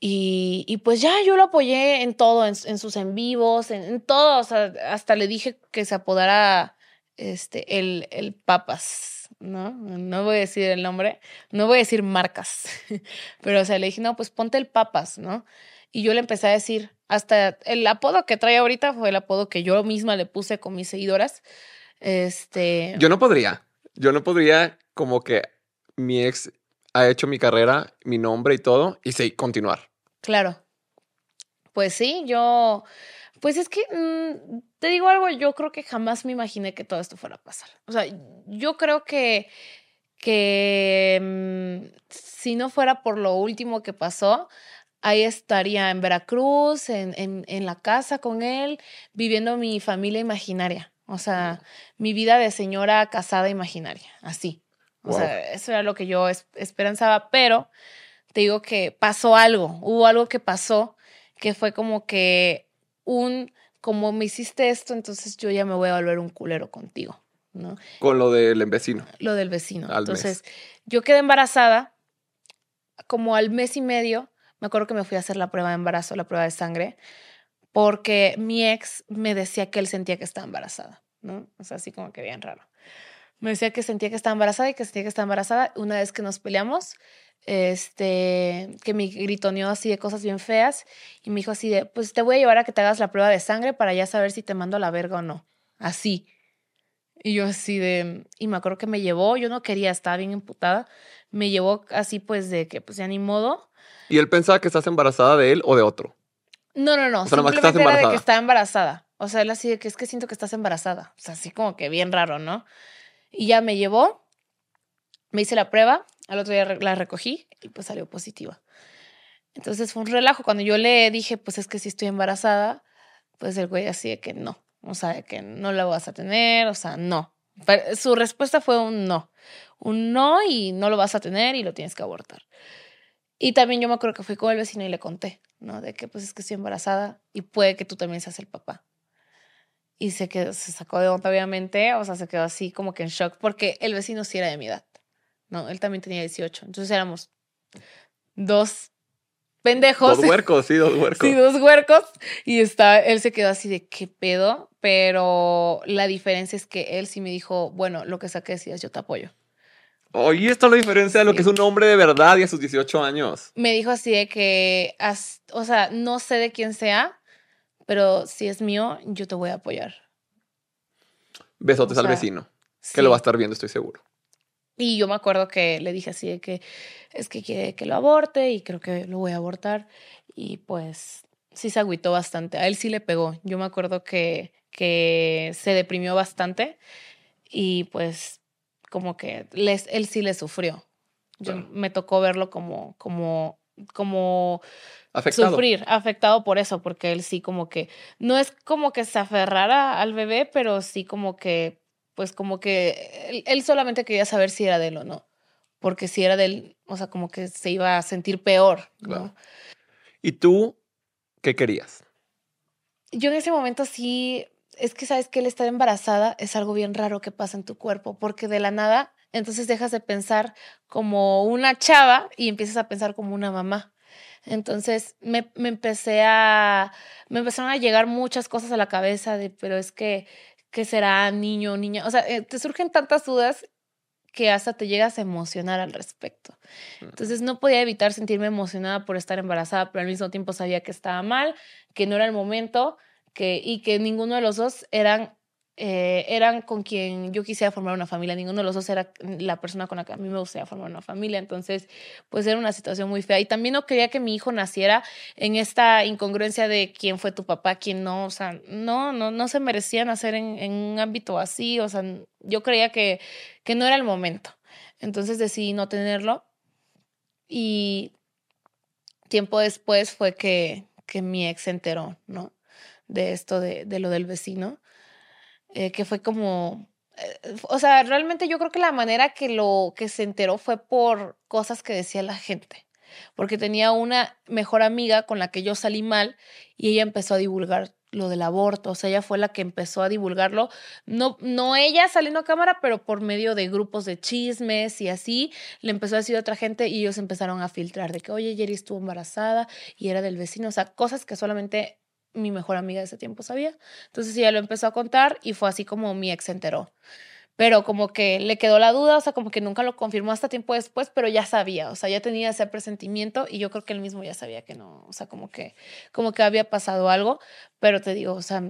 Y, pues ya yo lo apoyé en todo, en, sus en vivos, en, todo. O sea, hasta le dije que se apodara este, el, el Papas, ¿no? No voy a decir el nombre, no voy a decir marcas, pero o sea, le dije, no, pues ponte el Papas, ¿no? Y yo le empecé a decir, hasta el apodo que trae ahorita fue el apodo que yo misma le puse con mis seguidoras. Este. Yo no podría. Yo no podría, como que mi ex ha hecho mi carrera, mi nombre y todo, y sí, continuar. Claro. Pues sí, yo, pues es que, mm, te digo algo, yo creo que jamás me imaginé que todo esto fuera a pasar. O sea, yo creo que, que mm, si no fuera por lo último que pasó, ahí estaría en Veracruz, en, en, en la casa con él, viviendo mi familia imaginaria. O sea, mi vida de señora casada imaginaria, así. O sea, eso era lo que yo esperanzaba, pero te digo que pasó algo, hubo algo que pasó que fue como que un, como me hiciste esto, entonces yo ya me voy a volver un culero contigo, ¿no? Con lo del vecino. Lo del vecino. entonces, yo quedé embarazada como al mes y medio, me acuerdo que me fui a hacer la prueba de embarazo, la prueba de sangre, porque mi ex me decía que él sentía que estaba embarazada, ¿no? O sea, así como que bien raro. Me decía que sentía que estaba embarazada y que sentía que estaba embarazada. Una vez que nos peleamos, este, que me gritoneó así de cosas bien feas y me dijo así de, pues te voy a llevar a que te hagas la prueba de sangre para ya saber si te mando a la verga o no. Así. Y yo así de, y me acuerdo que me llevó, yo no quería, estaba bien emputada, me llevó así pues de que pues ya ni modo. ¿Y él pensaba que estás embarazada de él o de otro? No, no, no, simplemente era de que está embarazada. O sea, él así de que es que siento que estás embarazada. O sea, así como que bien raro, ¿no? Y ya me llevó, me hice la prueba, al otro día la recogí y pues salió positiva. Entonces fue un relajo. Cuando yo le dije, pues es que si estoy embarazada, pues el güey así de que no, o sea, de que no la vas a tener, o sea, no. su respuesta fue un no. Un no y no lo vas a tener y lo tienes que abortar. Y también yo me acuerdo que fui con el vecino y le conté, ¿no? De que pues es que estoy embarazada y puede que tú también seas el papá. Y se, quedó, se sacó de onda, obviamente, o sea, se quedó así como que en shock porque el vecino sí era de mi edad. No, él también tenía 18. Entonces éramos dos pendejos. Dos huercos, sí, dos huercos. Sí, dos huercos. Y está, él se quedó así de qué pedo. Pero la diferencia es que él sí me dijo, bueno, lo que saque decías, yo te apoyo. Oye, esto es la diferencia de lo que es un hombre de verdad y a sus 18 años. Me dijo así de que, o sea, no sé de quién sea, pero si es mío, yo te voy a apoyar. Besotes al vecino, que lo va a estar viendo, estoy seguro. Y yo me acuerdo que le dije así de que es que quiere que lo aborte y creo que lo voy a abortar. Y pues sí se agüitó bastante. A él sí le pegó. Yo me acuerdo que, que se deprimió bastante y pues como que les, él sí le sufrió. Yo, Claro. Me tocó verlo como, como, como Afectado. sufrir, afectado por eso, porque él sí como que, no es como que se aferrara al bebé, pero sí como que, pues como que él, él solamente quería saber si era de él o no, porque si era de él, o sea, como que se iba a sentir peor. ¿Y tú qué querías? Yo en ese momento sí, es que sabes que el estar embarazada es algo bien raro que pasa en tu cuerpo, porque de la nada, entonces dejas de pensar como una chava y empiezas a pensar como una mamá. Entonces me, me empecé a, me empezaron a llegar muchas cosas a la cabeza de, pero es que, ¿qué será niño, niña? O sea, eh, te surgen tantas dudas que hasta te llegas a emocionar al respecto. Entonces no podía evitar sentirme emocionada por estar embarazada, pero al mismo tiempo sabía que estaba mal, que no era el momento que, y que ninguno de los dos eran, eh, eran con quien yo quisiera formar una familia, ninguno de los dos era la persona con la que a mí me gustaría formar una familia, entonces pues era una situación muy fea. Y también no quería que mi hijo naciera en esta incongruencia de quién fue tu papá, quién no, o sea, no, no, no se merecía nacer en, en un ámbito así, o sea, yo creía que, que no era el momento, entonces decidí no tenerlo. Y tiempo después fue que, que mi ex se enteró, ¿no? De esto, de, de lo del vecino, eh, que fue como, eh, o sea, realmente yo creo que la manera que lo que se enteró fue por cosas que decía la gente, porque tenía una mejor amiga con la que yo salí mal y ella empezó a divulgar lo del aborto, o sea, ella fue la que empezó a divulgarlo, no, no ella saliendo a cámara, pero por medio de grupos de chismes y así, le empezó a decir a otra gente y ellos empezaron a filtrar de que, oye, Jerry estuvo embarazada y era del vecino, o sea, cosas que solamente mi mejor amiga de ese tiempo sabía. Entonces ella lo empezó a contar y fue así como mi ex se enteró. Pero como que le quedó la duda, o sea, como que nunca lo confirmó hasta tiempo después, pero ya sabía, o sea, ya tenía ese presentimiento y yo creo que él mismo ya sabía que no, o sea, como que, como que había pasado algo, pero te digo, o sea,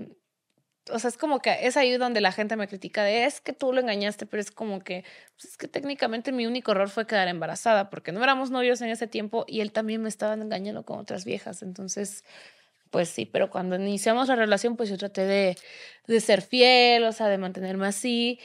o sea, es como que es ahí donde la gente me critica de es que tú lo engañaste, pero es como que pues es que técnicamente mi único error fue quedar embarazada porque no éramos novios en ese tiempo y él también me estaba engañando con otras viejas, entonces pues sí, pero cuando iniciamos la relación pues yo traté de, de ser fiel, o sea, de mantenerme así.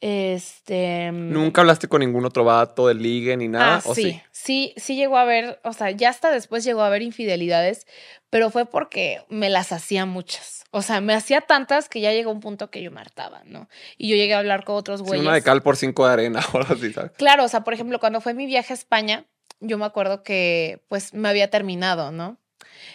Este ¿Nunca hablaste con ningún otro vato de ligue ni nada? Ah, ¿O sí, sí? sí, sí llegó a haber, o sea, ya hasta después llegó a haber infidelidades, pero fue porque me las hacía muchas. O sea, me hacía tantas que ya llegó un punto que yo me hartaba, ¿no? Y yo llegué a hablar con otros Sí, güeyes. una de cal por cinco de arena así, ¿sabes? Claro, o sea, por ejemplo, cuando fue mi viaje a España, yo me acuerdo que pues me había terminado, ¿no?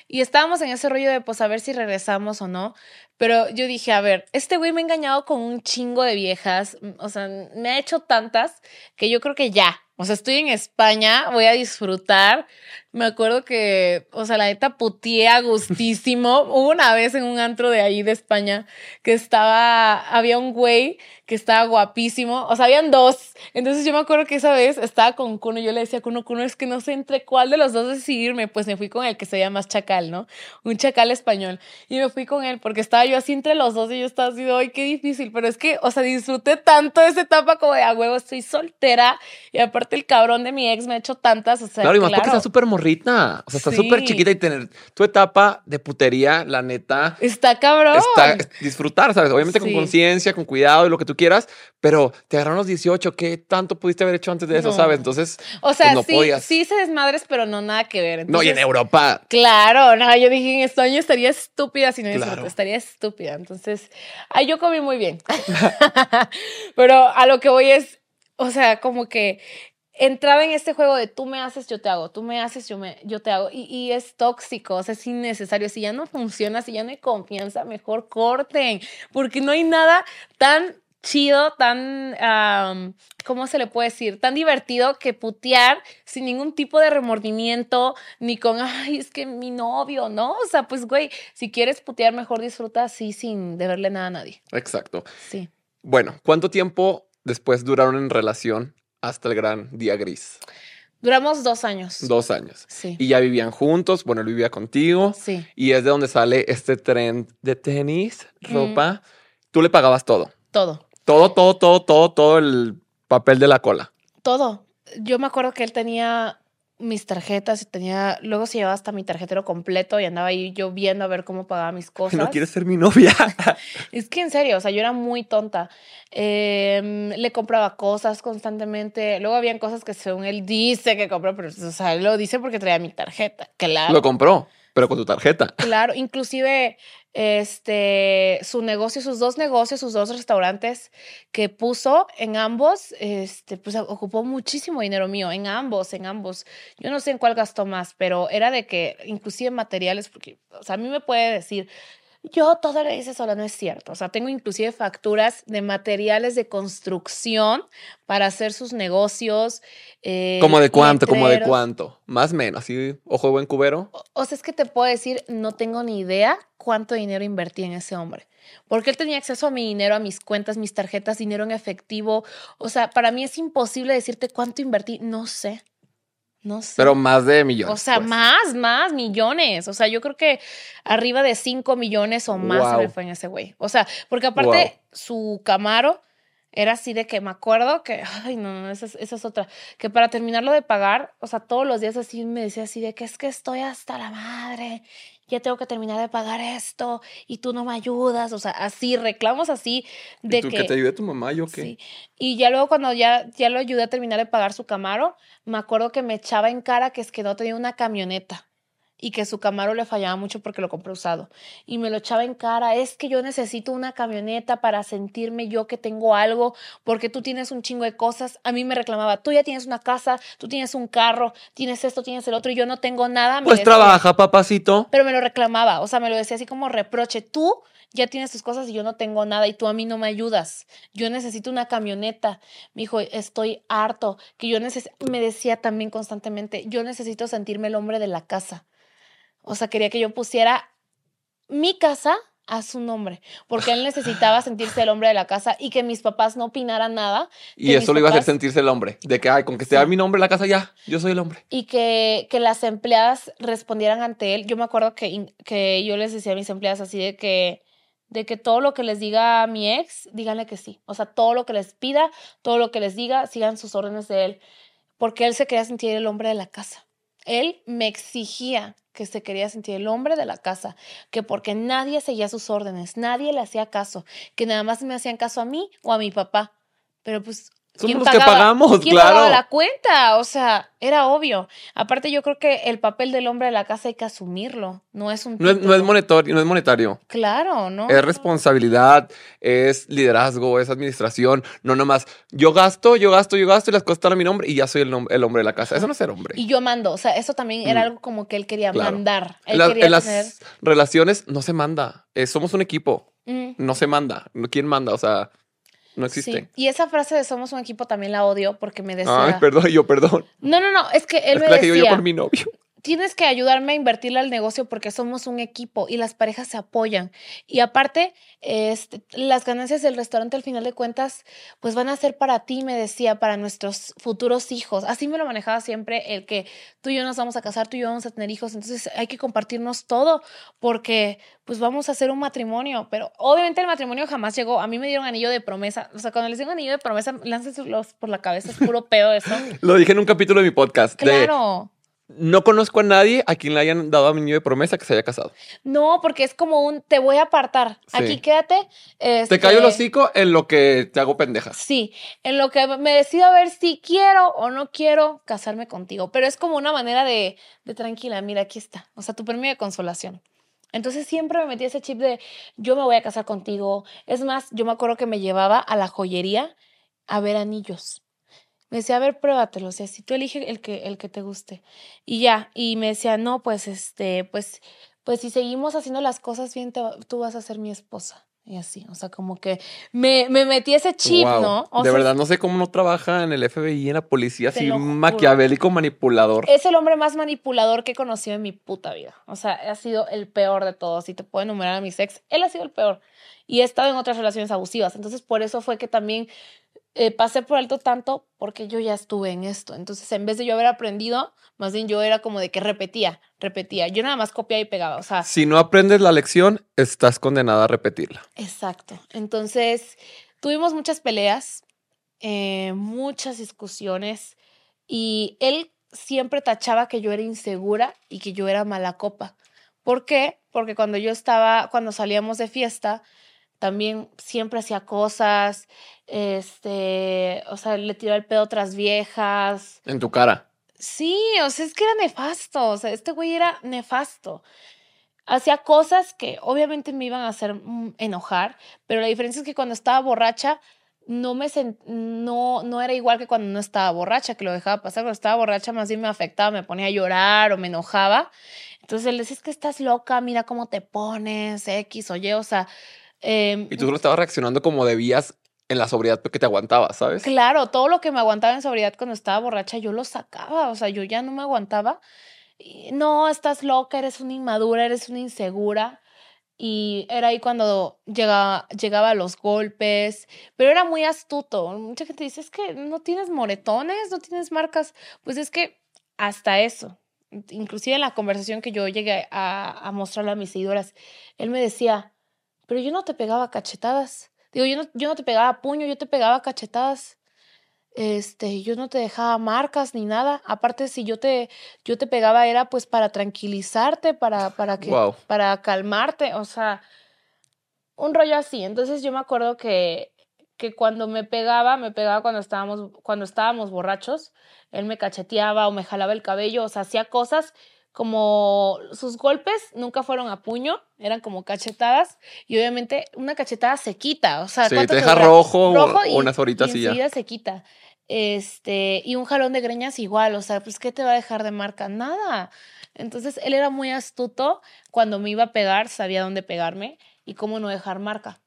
Y estábamos en ese rollo de pues a ver si regresamos o no. Pero yo dije, a ver, este güey me ha engañado con un chingo de viejas. mm, O sea, me ha hecho tantas que yo creo que ya. O sea, estoy en España, voy a disfrutar. Me acuerdo que, o sea, la neta puteé a gustísimo. Hubo una vez en un antro de ahí de España que estaba, había un güey que estaba guapísimo. O sea, habían dos. Entonces yo me acuerdo que esa vez estaba con Kuno y yo le decía a Kuno, Kuno, es que no sé entre cuál de los dos decidirme. Pues me fui con el que se llama más chacal, ¿no? Un chacal español. Y me fui con él porque estaba yo así entre los dos y yo estaba así, ay, qué difícil. Pero es que, o sea, disfruté tanto esa etapa como de a huevo, estoy soltera. Y aparte el cabrón de mi ex me ha hecho tantas, o sea, Claro, y más porque claro. está súper morrita. O sea, está Sí. súper chiquita y tener tu etapa de putería, la neta. Está cabrón. Está, disfrutar, ¿sabes? Obviamente con conciencia, con cuidado y lo que tú quieras, pero te agarraron los 18, ¿qué tanto pudiste haber hecho antes de eso, No. sabes? Entonces, o sea, pues no sí, podías. sí se desmadres, pero no nada que ver. no, y en Europa, Claro, no, yo dije en España estaría estúpida si no Claro. estaría estúpida. Entonces, ay, yo comí muy bien. Pero a lo que voy es, o sea, como que entraba en este juego de tú me haces, yo te hago, tú me haces, yo, me, yo te hago. Y, y es tóxico, o sea, es innecesario. Si ya no funciona, si ya no hay confianza, mejor corten, porque no hay nada tan chido, tan, ¿cómo se le puede decir? Tan divertido que putear sin ningún tipo de remordimiento, ni con, ay, es que mi novio, ¿no? O sea, pues, güey, si quieres putear, mejor disfruta así sin deberle nada a nadie. exacto. Sí. Bueno, ¿cuánto tiempo después duraron en relación hasta el gran día gris? Duramos dos años. Dos años. Sí. Y ya vivían juntos, bueno, él vivía contigo. Sí. Y es de donde sale este trend de tenis, Mm. ropa. Tú le pagabas todo. Todo. Todo, todo, todo, todo, todo el papel de la cola. Todo. Yo me acuerdo que él tenía mis tarjetas y tenía, luego se llevaba hasta mi tarjetero completo y andaba ahí yo viendo a ver cómo pagaba mis cosas. No quieres ser mi novia. es que en serio, o sea, yo era muy tonta. Em, le compraba cosas constantemente. Luego habían cosas que según él dice que compró, pero o sea, él lo dice porque traía mi tarjeta. Claro. Lo compró, pero con tu tarjeta. Claro, inclusive este, su negocio, sus dos negocios, sus dos restaurantes que puso en ambos, este, pues ocupó muchísimo dinero mío, en ambos, en ambos. Yo no sé en cuál gastó más, pero era de que inclusive materiales, porque, o sea, a mí me puede decir, yo todo lo hice sola, no es cierto. O sea, tengo inclusive facturas de materiales de construcción para hacer sus negocios. Eh, ¿Cómo de cuánto? ¿Cómo de cuánto? Más o menos, así, ojo de buen cubero. O, sea, es que te puedo decir, no tengo ni idea cuánto dinero invertí en ese hombre. Porque él tenía acceso a mi dinero, a mis cuentas, mis tarjetas, dinero en efectivo. O sea, para mí es imposible decirte cuánto invertí, no sé. No sé. Pero más de millones. O sea, pues. más, más millones. O sea, yo creo que arriba de 5 millones o más se me fue en ese güey. O sea, porque aparte su Camaro era así de que me acuerdo que, ay, no, no esa, esa, es otra, que para terminarlo de pagar, o sea, todos los días así me decía así de que es que estoy hasta la madre ya tengo que terminar de pagar esto y tú no me ayudas, o sea, así, reclamos así de tú, que... te ayude tu mamá, yo qué. Sí. Y ya luego cuando ya, ya lo ayudé a terminar de pagar su Camaro, me acuerdo que me echaba en cara que es que no tenía una camioneta y que su Camaro le fallaba mucho porque lo compré usado. Y me lo echaba en cara, es que yo necesito una camioneta para sentirme yo que tengo algo, porque tú tienes un chingo de cosas. A mí me reclamaba, tú ya tienes una casa, tú tienes un carro, tienes esto, tienes el otro, y yo no tengo nada. pues trabaja, papacito. Pero me lo reclamaba, o sea, me lo decía así como reproche, tú ya tienes tus cosas y yo no tengo nada y tú a mí no me ayudas. Yo necesito una camioneta. Me dijo, estoy harto, que yo necesito, me decía también constantemente, yo necesito sentirme el hombre de la casa. O sea, quería que yo pusiera mi casa a su nombre, porque él necesitaba sentirse el hombre de la casa y que mis papás no opinaran nada. Y eso le iba a hacer sentirse el hombre, de que, ay, con que esté mi nombre en la casa ya, yo soy el hombre. Y que, que las empleadas respondieran ante él. Yo me acuerdo que, que yo les decía a mis empleadas así de que, de que todo lo que les diga mi ex, díganle que sí. O sea, todo lo que les pida, todo lo que les diga, sigan sus órdenes de él, porque él se quería sentir el hombre de la casa. Él me exigía que se quería sentir el hombre de la casa, que porque nadie seguía sus órdenes, nadie le hacía caso, que nada más me hacían caso a mí o a mi papá. Pero pues somos los que pagamos, ¿quién claro. Pagaba la cuenta, o sea, era obvio. Aparte, yo creo que el papel del hombre de la casa hay que asumirlo. No es un. No es, no es, monetario, no es monetario. Claro, ¿no? Es responsabilidad, es liderazgo, es administración. No nomás yo gasto, yo gasto, yo gasto y las cosas están a mi nombre y ya soy el, el hombre de la casa. Eso no es ser hombre. Y yo mando. O sea, eso también era mm. algo como que él quería mandar. Él la, quería en las relaciones no se manda. somos un equipo. Mm. No se manda. ¿Quién manda? O sea. No existe. Y esa frase de somos un equipo también la odio porque me decía. Ay, perdón, yo perdón. No, no, no, es que él es me la decía. que yo por mi novio. Tienes que ayudarme a invertirle al negocio porque somos un equipo y las parejas se apoyan. Y aparte, este, las ganancias del restaurante al final de cuentas, pues van a ser para ti, me decía, para nuestros futuros hijos. Así me lo manejaba siempre el que tú y yo nos vamos a casar, tú y yo vamos a tener hijos. Entonces hay que compartirnos todo porque pues vamos a hacer un matrimonio. Pero obviamente el matrimonio jamás llegó. A mí me dieron anillo de promesa. O sea, cuando les digo anillo de promesa, láncenselos por la cabeza. Es puro pedo eso. lo dije en un capítulo de mi podcast. Claro. De no conozco a nadie a quien le hayan dado a mi niño de promesa que se haya casado. No, porque es como un te voy a apartar. Aquí quédate. Te callo el este hocico en lo que te hago pendejas. Sí, en lo que me decido a ver si quiero o no quiero casarme contigo. Pero es como una manera de, de tranquila, mira, aquí está. O sea, tu premio de consolación. Entonces siempre me metí ese chip de yo me voy a casar contigo. Es más, yo me acuerdo que me llevaba a la joyería a ver anillos me decía, a ver, pruébatelo, o sea, si tú eliges el que, el que te guste. Y ya, y me decía, no, pues, este, pues, pues si seguimos haciendo las cosas bien, tú vas a ser mi esposa. Y así, o sea, como que me, me metí ese chip, ¿no? de verdad, no sé cómo no trabaja en el FBI, en la policía, así maquiavélico manipulador. Es el hombre más manipulador que he conocido en mi puta vida. O sea, ha sido el peor de todos. Si te puedo enumerar a mis ex, él ha sido el peor. Y he estado en otras relaciones abusivas. Entonces, por eso fue que también eh, pasé por alto tanto porque yo ya estuve en esto. Entonces, en vez de yo haber aprendido, más bien yo era como de que repetía, repetía. Yo nada más copiaba y pegaba. O sea, si no aprendes la lección, estás condenada a repetirla. Exacto. Entonces, tuvimos muchas peleas, eh, muchas discusiones y él siempre tachaba que yo era insegura y que yo era mala copa. ¿Por qué? Porque cuando yo estaba, cuando salíamos de fiesta, también siempre hacía cosas, este, o sea, le tiraba el pedo a otras viejas. En tu cara. Sí, o sea, es que era nefasto, o sea, este güey era nefasto. Hacía cosas que obviamente me iban a hacer mm, enojar, pero la diferencia es que cuando estaba borracha, no me no, no era igual que cuando no estaba borracha, que lo dejaba pasar. Cuando estaba borracha, más bien me afectaba, me ponía a llorar o me enojaba. Entonces él decía, es que estás loca, mira cómo te pones, X o Y, o sea. Em, y tú solo estabas reaccionando como debías en la sobriedad porque te aguantabas, ¿sabes? Claro, todo lo que me aguantaba en sobriedad cuando estaba borracha, yo lo sacaba, o sea, yo ya no me aguantaba. No, estás loca, eres una inmadura, eres una insegura. Y era ahí cuando llegaba, llegaba a los golpes, pero era muy astuto. Mucha gente dice, es que no tienes moretones, no tienes marcas. Pues es que hasta eso, inclusive en la conversación que yo llegué a, a mostrarle a mis seguidoras, él me decía, pero yo no te pegaba cachetadas. Digo, yo no, yo no te pegaba puño, yo te pegaba cachetadas. Este, yo no te dejaba marcas ni nada. Aparte, si yo te, yo te pegaba era pues para tranquilizarte, para, para que, para calmarte, o sea, un rollo así. Entonces yo me acuerdo que, que cuando me pegaba, me pegaba cuando estábamos, cuando estábamos borrachos, él me cacheteaba o me jalaba el cabello, o sea, hacía cosas como sus golpes nunca fueron a puño, eran como cachetadas y obviamente una cachetada se quita, o sea, sí, te deja rojo, rojo unas horitas y, ya. se quita. Este, y un jalón de greñas igual, o sea, pues ¿qué te va a dejar de marca? Nada. Entonces, él era muy astuto, cuando me iba a pegar, sabía dónde pegarme y cómo no dejar marca.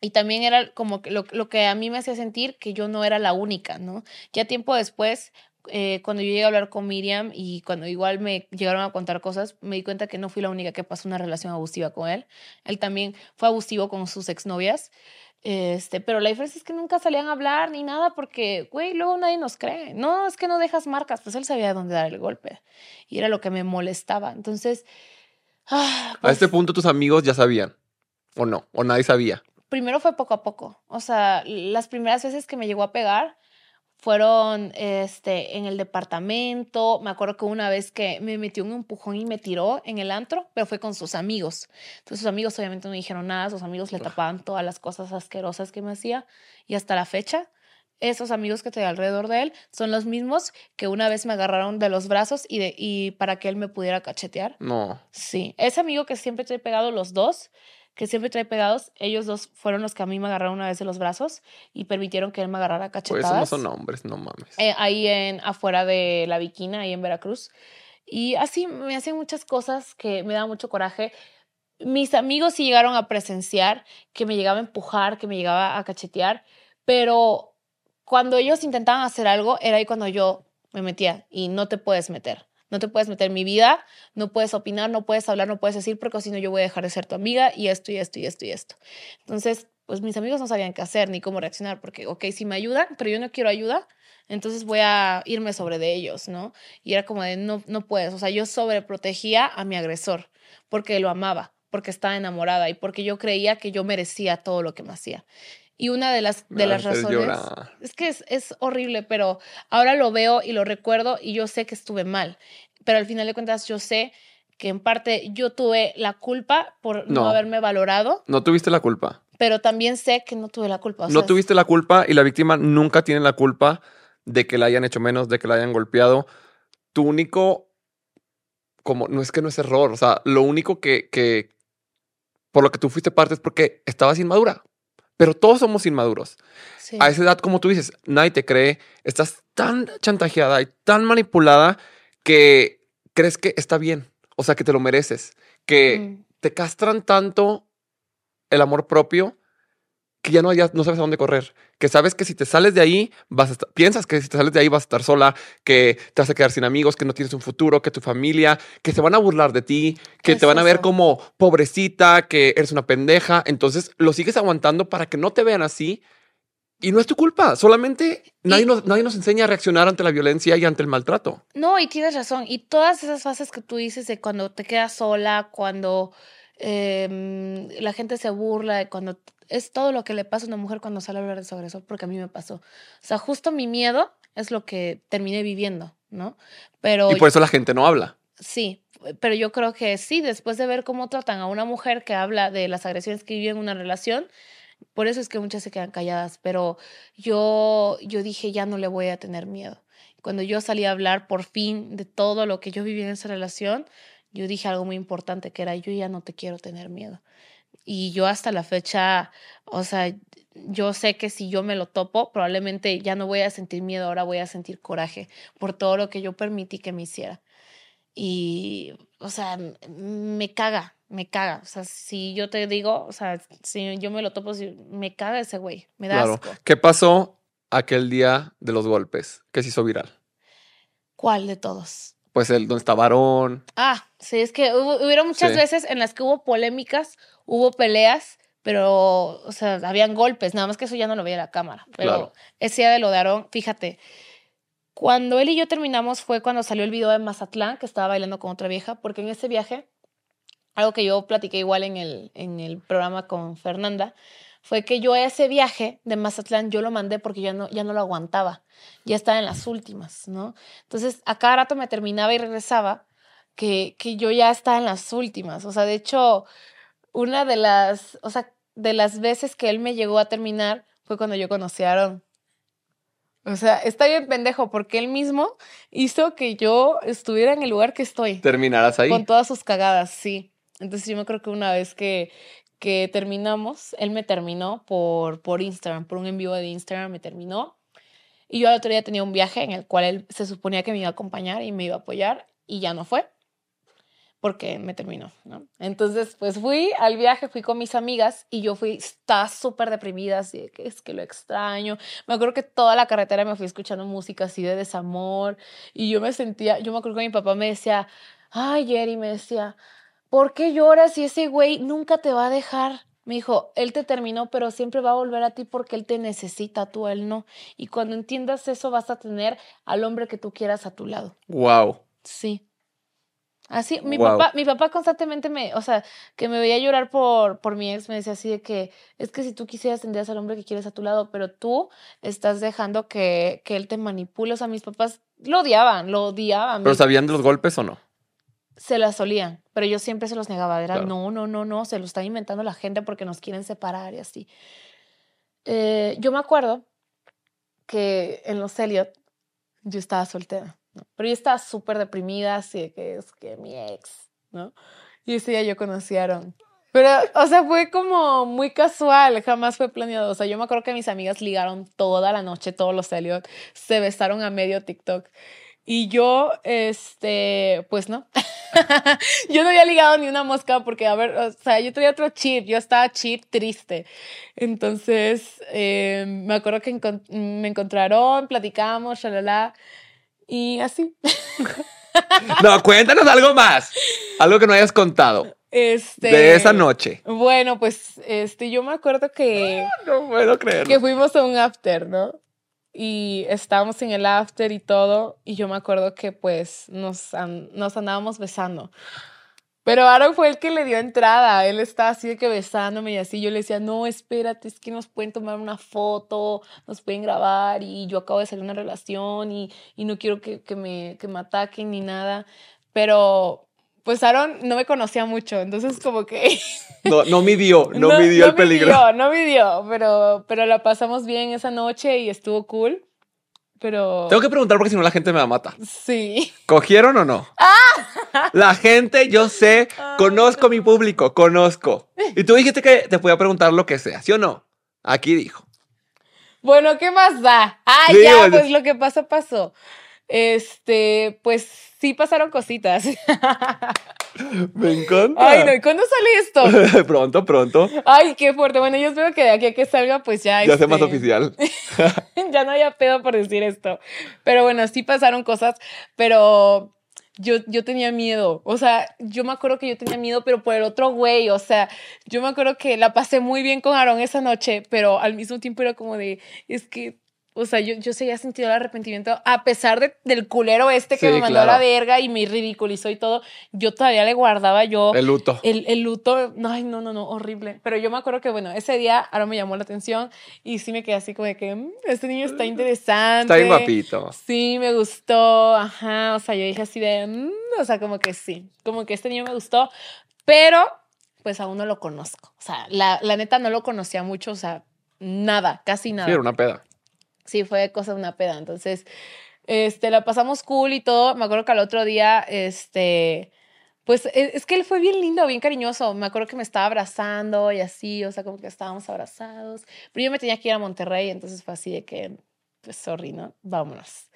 Y también era como lo, lo que a mí me hacía sentir que yo no era la única, ¿no? Ya tiempo después, eh, cuando yo llegué a hablar con Miriam y cuando igual me llegaron a contar cosas, me di cuenta que no fui la única que pasó una relación abusiva con él. Él también fue abusivo con sus exnovias. Este, pero la diferencia es que nunca salían a hablar ni nada porque, güey, luego nadie nos cree. No, es que no dejas marcas. Pues él sabía dónde dar el golpe. Y era lo que me molestaba. Entonces. Ah, a este pues punto tus amigos ya sabían. ¿O no? ¿O nadie sabía? Primero fue poco a poco. O sea, las primeras veces que me llegó a pegar, fueron este, en el departamento. Me acuerdo que una vez que me metió un empujón y me tiró en el antro, pero fue con sus amigos. Entonces sus amigos obviamente no dijeron nada, sus amigos le tapaban todas las cosas asquerosas que me hacía. Y hasta la fecha, esos amigos que tenía alrededor de él son los mismos que una vez me agarraron de los brazos y, de, y para que él me pudiera cachetear. No. Sí, ese amigo que siempre te he pegado los dos que siempre trae pegados, ellos dos fueron los que a mí me agarraron una vez de los brazos y permitieron que él me agarrara cachetadas. Pues eso no son hombres, no mames. Eh, ahí en, afuera de la Viquina, ahí en Veracruz. Y así me hacían muchas cosas que me daban mucho coraje. Mis amigos sí llegaron a presenciar que me llegaba a empujar, que me llegaba a cachetear, pero cuando ellos intentaban hacer algo, era ahí cuando yo me metía y no te puedes meter. No te puedes meter en mi vida, no puedes opinar, no puedes hablar, no puedes decir, porque si no yo voy a dejar de ser tu amiga y esto y esto y esto y esto. Entonces, pues mis amigos no sabían qué hacer ni cómo reaccionar, porque, ok, si me ayudan, pero yo no quiero ayuda, entonces voy a irme sobre de ellos, ¿no? Y era como de, no, no puedes, o sea, yo sobreprotegía a mi agresor, porque lo amaba, porque estaba enamorada y porque yo creía que yo merecía todo lo que me hacía. Y una de las, de las razones es que es, es, horrible, pero ahora lo veo y lo recuerdo y yo sé que estuve mal. Pero al final de cuentas yo sé que en parte yo tuve la culpa por no, haberme valorado. No tuviste la culpa. Pero también sé que no tuve la culpa. no tuviste la culpa y la víctima nunca tiene la culpa de que la hayan hecho menos, de que la hayan golpeado. Tu único, como, no es que no es error, o sea, lo único que, que por lo que tú fuiste parte es porque estabas inmadura. Pero todos somos inmaduros. A esa edad, como tú dices, nadie te cree, estás tan chantajeada y tan manipulada que crees que está bien, o sea, que te lo mereces, que mm. te castran tanto el amor propio que ya no, ya no sabes a dónde correr, que sabes que si te sales de ahí, vas a estar, piensas que si te sales de ahí vas a estar sola, que te vas a quedar sin amigos, que no tienes un futuro, que tu familia, que se van a burlar de ti, que te van a ver como pobrecita, que eres una pendeja, entonces lo sigues aguantando para que no te vean así. Y no es tu culpa, solamente nadie, nos, nadie nos enseña a reaccionar ante la violencia y ante el maltrato. No, y tienes razón. Y todas esas fases que tú dices de cuando te quedas sola, cuando Em, la gente se burla cuando es todo lo que le pasa a una mujer cuando sale a hablar de su agresor, porque a mí me pasó. O sea, justo mi miedo es lo que terminé viviendo, ¿no? Pero Y por eso la gente no habla. sí, pero yo creo que sí, después de ver cómo tratan a una mujer que habla de las agresiones que vive en una relación, por eso es que muchas se quedan calladas, pero yo, yo dije, ya no le voy a tener miedo. Cuando yo salí a hablar por fin de todo lo que yo viví en esa relación, yo dije algo muy importante que era, yo ya no te quiero tener miedo. Y yo hasta la fecha, o sea, yo sé que si yo me lo topo, probablemente ya no voy a sentir miedo, ahora voy a sentir coraje por todo lo que yo permití que me hiciera. Y, o sea, me caga, me caga. O sea, si yo te digo, o sea, si yo me lo topo, si- me caga ese güey, me da Claro. asco. ¿Qué pasó aquel día de los golpes que se hizo viral? ¿Cuál de todos? Pues el donde está varón. Ah, sí, es que hubo, hubieron muchas Sí. veces en las que hubo polémicas, hubo peleas, pero, o sea, habían golpes, nada más que eso ya no lo veía la cámara. Pero Claro. ese día de lo de Aarón, fíjate, cuando él y yo terminamos fue cuando salió el video de Mazatlán, que estaba bailando con otra vieja, porque en ese viaje, algo que yo platiqué igual en el, en el programa con Fernanda, fue que yo ese viaje de Mazatlán yo lo mandé porque ya no, ya no lo aguantaba, ya estaba en las últimas, ¿no? Entonces, a cada rato me terminaba y regresaba, que, que yo ya estaba en las últimas. O sea, de hecho, una de las, o sea, de las veces que él me llegó a terminar fue cuando yo conocí a Aaron. O sea, está bien pendejo porque él mismo hizo que yo estuviera en el lugar que estoy. Terminarás ahí. Con todas sus cagadas, sí. Entonces yo me creo que una vez que, que terminamos, él me terminó por, por Instagram, por un en vivo de Instagram me terminó. Y yo al otro día tenía un viaje en el cual él se suponía que me iba a acompañar y me iba a apoyar y ya no fue porque me terminó. Entonces, pues fui al viaje, fui con mis amigas y yo fui, estaba súper deprimida, así de que es que lo extraño. Me acuerdo que toda la carretera me fui escuchando música así de desamor y yo me sentía, yo me acuerdo que mi papá me decía, ay, Jerry, me decía, ¿por qué lloras si ese güey nunca te va a dejar? Me dijo, él te terminó, pero siempre va a volver a ti porque él te necesita, tú a él no. Y cuando entiendas eso, vas a tener al hombre que tú quieras a tu lado. Wow. Sí. Así, mi papá, mi papá constantemente me, o sea, que me veía llorar por, por mi ex, me decía así de que es que si tú quisieras tendrías al hombre que quieres a tu lado, pero tú estás dejando que, que él te manipule. O sea, mis papás lo odiaban, lo odiaban. ¿Pero sabían de los golpes o no? Se las solían, pero yo siempre se los negaba. Era, Claro. no, no, no, no, se lo está inventando la gente porque nos quieren separar y así. Eh, yo me acuerdo que en los Elliot yo estaba soltera, ¿no? pero yo estaba súper deprimida, así de que es que mi ex, ¿no? Y ese día yo Aaron. Pero, o sea, fue como muy casual, jamás fue planeado. O sea, yo me acuerdo que mis amigas ligaron toda la noche, todos los Elliot, se besaron a medio TikTok. Y yo, este, pues no. yo no había ligado ni una mosca porque, a ver, o sea, yo tenía otro chip, yo estaba chip triste. Entonces, eh, me acuerdo que me encontraron, platicamos, shalala, y así. No, cuéntanos algo más. Algo que no hayas contado Este, de esa noche. Bueno, pues, este, yo me acuerdo que, No puedo creerlo. que fuimos a un after, ¿no? Y estábamos en el after y todo, y yo me acuerdo que pues nos, nos andábamos besando. Pero Aaron fue el que le dio entrada, él estaba así de que besándome y así, yo le decía, no, espérate, es que nos pueden tomar una foto, nos pueden grabar y yo acabo de salir de una relación y, y no quiero que, que me, que me ataquen ni nada. Pero pues Aaron no me conocía mucho, entonces como que... No, no midió, no, midió el peligro. midió, no midió, pero, pero la pasamos bien esa noche y estuvo cool. Pero Tengo que preguntar porque si no la gente me la mata. sí. ¿Cogieron o no? La gente, yo sé, conozco mi público, conozco. Y tú dijiste que te podía preguntar lo que sea, ¿sí o no? Aquí dijo. Bueno, ¿qué más da? Ah, Sí, ya, bueno. pues lo que pasó, pasó. Este, pues sí pasaron cositas. Me encanta. Ay, no, ¿y cuándo sale esto? pronto, pronto. Ay, qué fuerte. Bueno, yo espero que de aquí a que salga, pues ya. Ya sé más este, oficial. ya no haya pedo por decir esto. Pero bueno, sí pasaron cosas, pero yo, yo tenía miedo. O sea, yo me acuerdo que yo tenía miedo, pero por el otro güey. O sea, yo me acuerdo que la pasé muy bien con Aaron esa noche, pero al mismo tiempo era como de, es que o sea, yo, yo seguía sentido el arrepentimiento, a pesar de, del culero este que Sí, me mandó a la verga y me ridiculizó y todo, yo todavía le guardaba yo El luto. el, el luto. No, ay, no, no, no, horrible. Pero yo me acuerdo que, bueno, ese día ahora me llamó la atención y sí me quedé así como de que, "Mm, este niño está interesante. Está bien guapito. Sí, me gustó, ajá, o sea, yo dije así de, "Mm", o sea, como que sí, como que este niño me gustó, pero pues aún no lo conozco, o sea, la, la neta no lo conocía mucho, o sea, nada, casi nada. Sí, era una peda. Sí, fue cosa de una peda. Entonces, este, la pasamos cool y todo. Me acuerdo que al otro día, este, pues e- es que él fue bien lindo, bien cariñoso. Me acuerdo que me estaba abrazando y así, o sea, como que estábamos abrazados. Pero yo me tenía que ir a Monterrey, entonces fue así de que, pues, sorry, ¿no? Vámonos.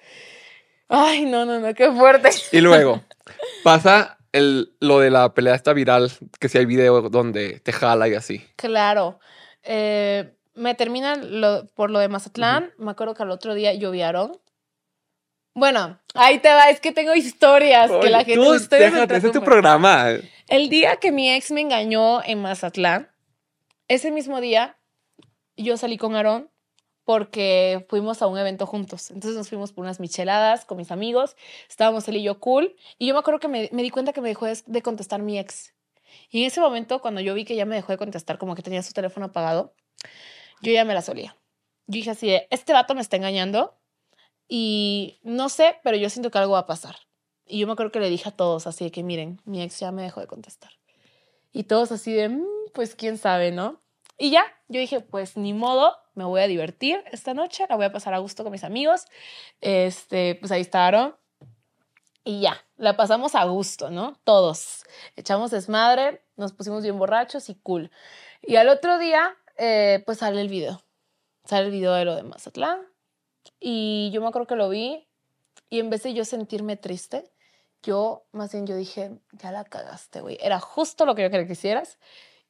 Ay, no, no, no, qué fuerte. Y luego pasa el, lo de la pelea esta viral, que si hay video donde te jala y así. Claro. Eh, me terminan lo- por lo de Mazatlán. Me acuerdo que al otro día llovieron. Bueno, ahí te va, es que tengo historias que la gente tú, ustedes déjate, ese es tu programa. El día que mi ex me engañó en Mazatlán, ese mismo día yo salí con Aarón porque fuimos a un evento juntos. Entonces nos fuimos por unas micheladas con mis amigos, estábamos él y yo cool, y yo me acuerdo que me, me di cuenta que me dejó de, de contestar mi ex. Y en ese momento, cuando yo vi que ya me dejó de contestar, como que tenía su teléfono apagado, yo ya me la solía. Yo dije así, de, este vato me está engañando y no sé, pero yo siento que algo va a pasar. Y yo me acuerdo que le dije a todos así de que miren, mi ex ya me dejó de contestar. Y todos así de, "Mm, pues quién sabe, ¿no? Y ya, yo dije, pues ni modo, me voy a divertir esta noche, la voy a pasar a gusto con mis amigos. Este, pues ahí estaron. Y ya, la pasamos a gusto, ¿no? Todos. Echamos desmadre, nos pusimos bien borrachos y cool. Y al otro día, eh, pues sale el video. Sale el video de lo de Mazatlán. Y yo me acuerdo que lo vi y en vez de yo sentirme triste, yo más bien yo dije, ya la cagaste, güey. Era justo lo que yo quería que hicieras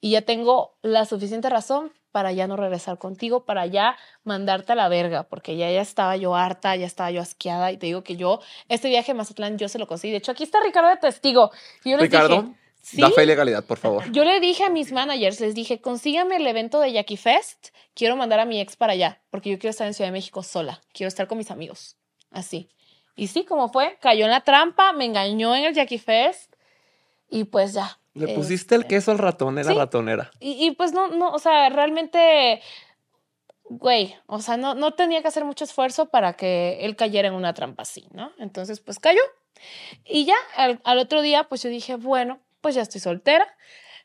y ya tengo la suficiente razón para ya no regresar contigo, para ya mandarte a la verga, porque ya, ya estaba yo harta, ya estaba yo asqueada y te digo que yo, este viaje a Mazatlán yo se lo conseguí. De hecho, aquí está Ricardo de testigo. Y yo les Ricardo, dije, ¿sí? da fe y legalidad, por favor. Yo le dije a mis managers, les dije, consíganme el evento de Jackie Fest, quiero mandar a mi ex para allá, porque yo quiero estar en Ciudad de México sola, quiero estar con mis amigos, así. Y sí, como fue, cayó en la trampa, me engañó en el Jackie Fest y pues ya. Le pusiste el este, queso al ratón, era sí. ratonera. Y, y, pues no, no, o sea, realmente, güey, o sea, no, no tenía que hacer mucho esfuerzo para que él cayera en una trampa así, ¿no? Entonces, pues cayó. Y ya, al, al otro día, pues yo dije, bueno, pues ya estoy soltera.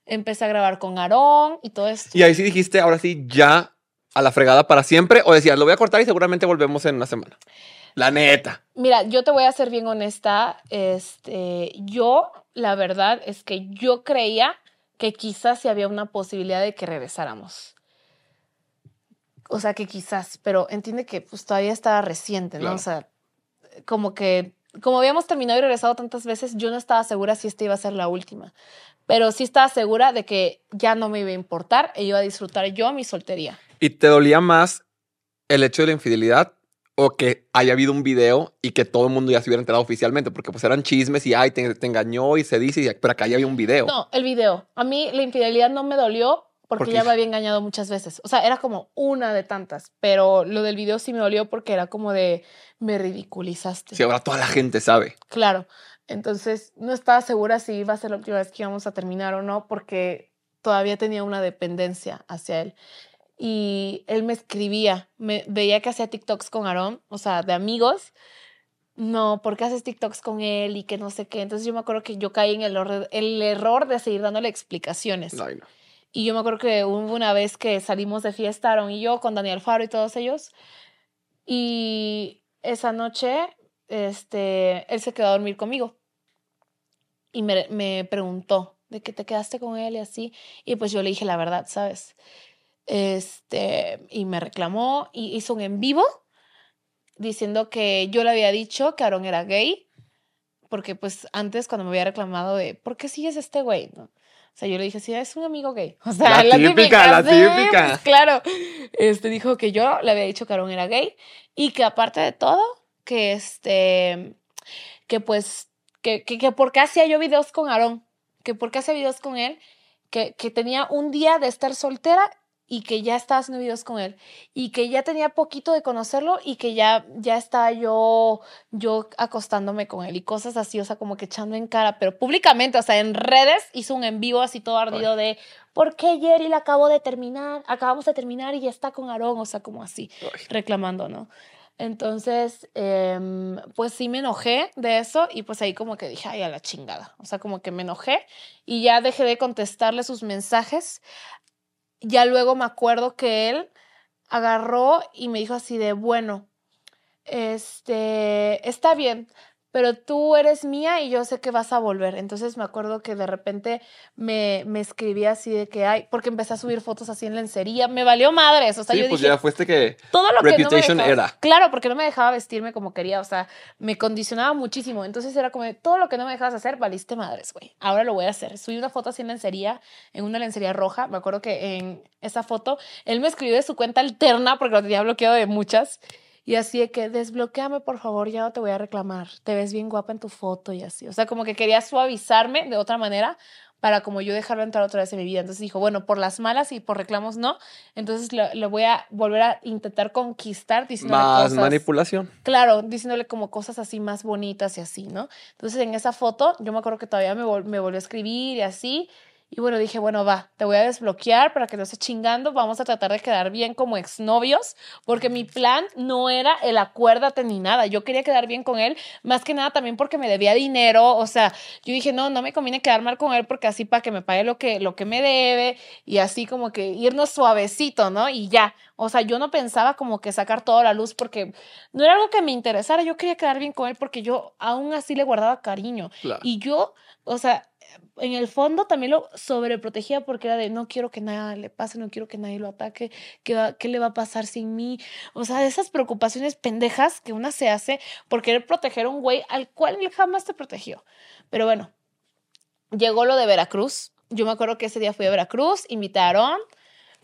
Empecé a grabar con Aarón y todo esto. Y ahí sí dijiste, ahora sí, ya a la fregada para siempre. O decías, lo voy a cortar y seguramente volvemos en una semana. La neta. Mira, yo te voy a ser bien honesta. Este, yo, la verdad es que yo creía que quizás sí había una posibilidad de que regresáramos. O sea, que quizás, pero entiende que pues todavía estaba reciente, ¿no? Claro. O sea, como que, como habíamos terminado y regresado tantas veces, yo no estaba segura si esta iba a ser la última. Pero sí estaba segura de que ya no me iba a importar e iba a disfrutar yo mi soltería. ¿Y te dolía más el hecho de la infidelidad o que haya habido un video y que todo el mundo ya se hubiera enterado oficialmente? Porque pues eran chismes y, ay, te, te engañó y se dice, y- pero acá ya había un video. No, el video. A mí la infidelidad no me dolió porque Porque- ya me había engañado muchas veces. O sea, era como una de tantas, pero lo del video sí me dolió porque era como de me ridiculizaste. Si ahora toda la gente sabe. Claro. Entonces, no estaba segura si iba a ser la última vez que íbamos a terminar o no porque todavía tenía una dependencia hacia él. Y él me escribía, me veía que hacía TikToks con Aarón, o sea, de amigos. No, ¿por qué haces TikToks con él y que no sé qué? Entonces yo me acuerdo que yo caí en el, error- el error de seguir dándole explicaciones. Ay, no. Y yo me acuerdo que hubo una vez que salimos de fiesta, Aaron y yo, con Daniel Faro y todos ellos. Y esa noche, este, él se quedó a dormir conmigo. Y me, me preguntó de que te quedaste con él y así. Y pues yo le dije la verdad, ¿sabes? Este, y me reclamó y hizo un en vivo diciendo que yo le había dicho que Aaron era gay. Porque pues antes cuando me había reclamado de, ¿por qué sigues este güey? O sea, yo le dije, sí, es un amigo gay. O sea, La típica, la típica. pues, claro. Este dijo que yo le había dicho que Aaron era gay y que aparte de todo, que este, que pues, que, que, que por qué hacía yo videos con Aaron, que por qué hacía videos con él, que, que tenía un día de estar soltera y que ya estaba haciendo videos con él y que ya tenía poquito de conocerlo y que ya ya estaba yo yo acostándome con él y cosas así, o sea, como que echando en cara, pero públicamente, o sea, en redes hizo un en vivo así todo ardido de ¿por qué Jerry la acabo de terminar? Acabamos de terminar y ya está con Aarón, o sea, como así, reclamando, ¿no? Entonces, em, pues sí me enojé de eso y pues ahí como que dije, ay, a la chingada. O sea, como que me enojé y ya dejé de contestarle sus mensajes ya luego me acuerdo que él agarró y me dijo así de, bueno, este, está bien, pero tú eres mía y yo sé que vas a volver. Entonces me acuerdo que de repente me, me escribí así de que, ay, porque empecé a subir fotos así en lencería, me valió madres, o sea, sí, yo pues dije, ya fuiste que todo lo Reputation que no me dejaba, era. Claro, porque no me dejaba vestirme como quería, o sea, me condicionaba muchísimo. Entonces era como, todo lo que no me dejabas hacer, valiste madres, güey. Ahora lo voy a hacer. Subí una foto así en lencería, en una lencería roja. Me acuerdo que en esa foto él me escribió de su cuenta alterna porque lo tenía bloqueado de muchas. Y así de que desbloqueame, por favor, ya no te voy a reclamar. Te ves bien guapa en tu foto y así. O sea, como que quería suavizarme de otra manera para como yo dejarlo entrar otra vez en mi vida. Entonces dijo, bueno, por las malas y por reclamos no. Entonces le, voy a volver a intentar conquistar diciéndole Más cosas. manipulación. Claro, diciéndole como cosas así más bonitas y así, ¿no? Entonces en esa foto yo me acuerdo que todavía me, vol me volvió a escribir y así. Y bueno, dije, bueno, va, te voy a desbloquear para que no estés chingando. Vamos a tratar de quedar bien como exnovios, porque mi plan no era el acuérdate ni nada. Yo quería quedar bien con él, más que nada también porque me debía dinero. O sea, yo dije, no, no me conviene quedar mal con él porque así para que me pague lo que, lo que me debe y así como que irnos suavecito, ¿no? Y ya. O sea, yo no pensaba como que sacar toda la luz porque no era algo que me interesara. Yo quería quedar bien con él porque yo aún así le guardaba cariño. Claro. Y yo, o sea, en el fondo también lo sobreprotegía porque era de no quiero que nada le pase, no quiero que nadie lo ataque, ¿qué, va, qué le va a pasar sin mí? O sea, esas preocupaciones pendejas que una se hace por querer proteger a un güey al cual él jamás te protegió. Pero bueno, llegó lo de Veracruz. Yo me acuerdo que ese día fui a Veracruz, invitaron,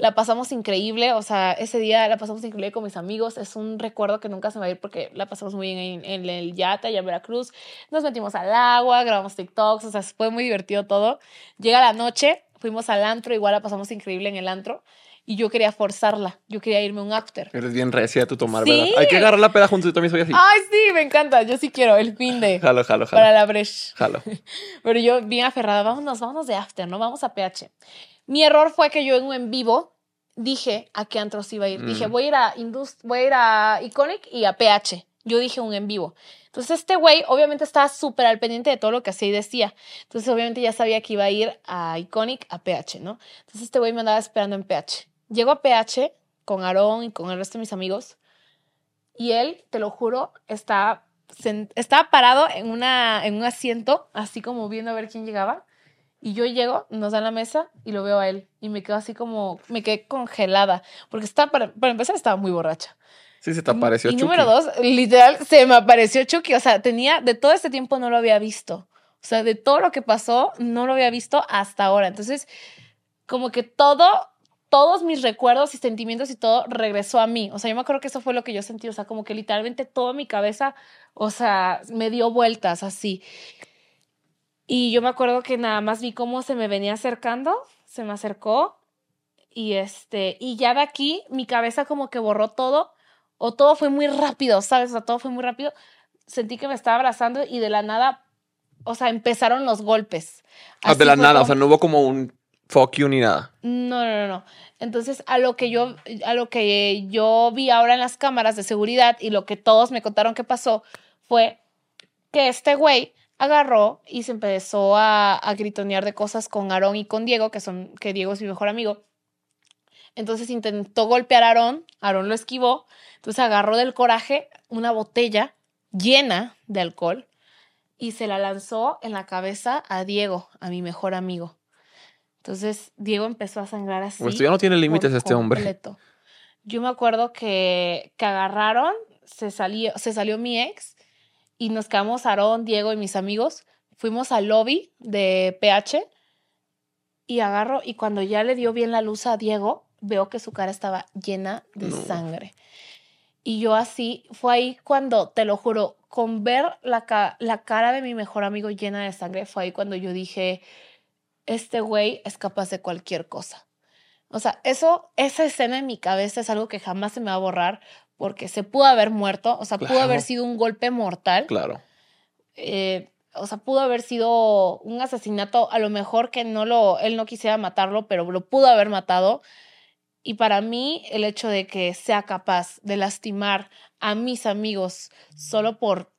la pasamos increíble, o sea, ese día la pasamos increíble con mis amigos, es un recuerdo que nunca se me va a ir porque la pasamos muy bien en, en el yate allá en Veracruz, nos metimos al agua, grabamos TikToks, o sea, fue muy divertido todo. Llega la noche, fuimos al antro, igual la pasamos increíble en el antro, y yo quería forzarla, yo quería irme a un after. Eres bien recia tu tomar, Sí. ¿verdad? Hay que agarrar la peda juntos, yo también soy así. Ay, sí, me encanta, yo sí quiero el fin de Jalo, jalo, jalo. para la brecha. Jalo. Pero yo bien aferrada, vámonos, vámonos de after, ¿no? Vamos a PH. Mi error fue que yo en un en vivo dije a qué antros iba a ir. Dije, Mm. voy a ir a Indust voy a ir a Iconic y a PH. Yo dije un en vivo. Entonces este güey obviamente estaba súper al pendiente de todo lo que hacía y decía. Entonces obviamente ya sabía que iba a ir a Iconic, a PH, ¿no? Entonces este güey me andaba esperando en PH. Llego a PH con Aarón y con el resto de mis amigos y él, te lo juro, sen- estaba parado en, una, en un asiento, así como viendo a ver quién llegaba. Y yo llego, nos dan la mesa y lo veo a él. Y me quedo así como, me quedé congelada. Porque estaba, para, para empezar, estaba muy borracha. Sí, se te apareció y Chucky. número dos, literal, se me apareció Chucky. O sea, tenía, de todo este tiempo no lo había visto. O sea, de todo lo que pasó, no lo había visto hasta ahora. Entonces, como que todo, todos mis recuerdos y sentimientos y todo regresó a mí. O sea, yo me acuerdo que eso fue lo que yo sentí. O sea, como que literalmente toda mi cabeza, o sea, me dio vueltas así. Y yo me acuerdo que nada más vi cómo se me venía acercando, se me acercó y este, y ya de aquí mi cabeza como que borró todo o todo fue muy rápido, ¿sabes? O sea, todo fue muy rápido. Sentí que me estaba abrazando y de la nada, o sea, empezaron los golpes. Ah, de la nada, o como- sea, no hubo como un fuck you ni nada. no, no, no, no. Entonces, a lo que yo, a lo que yo vi ahora en las cámaras de seguridad y lo que todos me contaron que pasó fue que este güey agarró y se empezó a, a gritonear de cosas con Aarón y con Diego, que son, que Diego es mi mejor amigo. Entonces intentó golpear a Aarón, Aarón lo esquivó, entonces agarró del coraje una botella llena de alcohol y se la lanzó en la cabeza a Diego, a mi mejor amigo. Entonces Diego empezó a sangrar así. Pues ya no tiene límites este hombre. completo. Yo me acuerdo que, que agarraron, se salió, se salió mi ex y nos quedamos Aarón, Diego y mis amigos. Fuimos al lobby de PH y agarro y cuando ya le dio bien la luz a Diego, veo que su cara estaba llena de No. sangre. Y yo así, fue ahí cuando, te lo juro, con ver la, la cara de mi mejor amigo llena de sangre, fue ahí cuando yo dije, este güey es capaz de cualquier cosa. O sea, eso, esa escena en mi cabeza es algo que jamás se me va a borrar porque se pudo haber muerto, o sea, pudo haber sido un golpe mortal. Claro. eh, o sea, pudo haber sido un asesinato, a lo mejor que no lo, él no quisiera matarlo, pero lo pudo haber matado. Y para mí, el hecho de que sea capaz de lastimar a mis amigos solo por,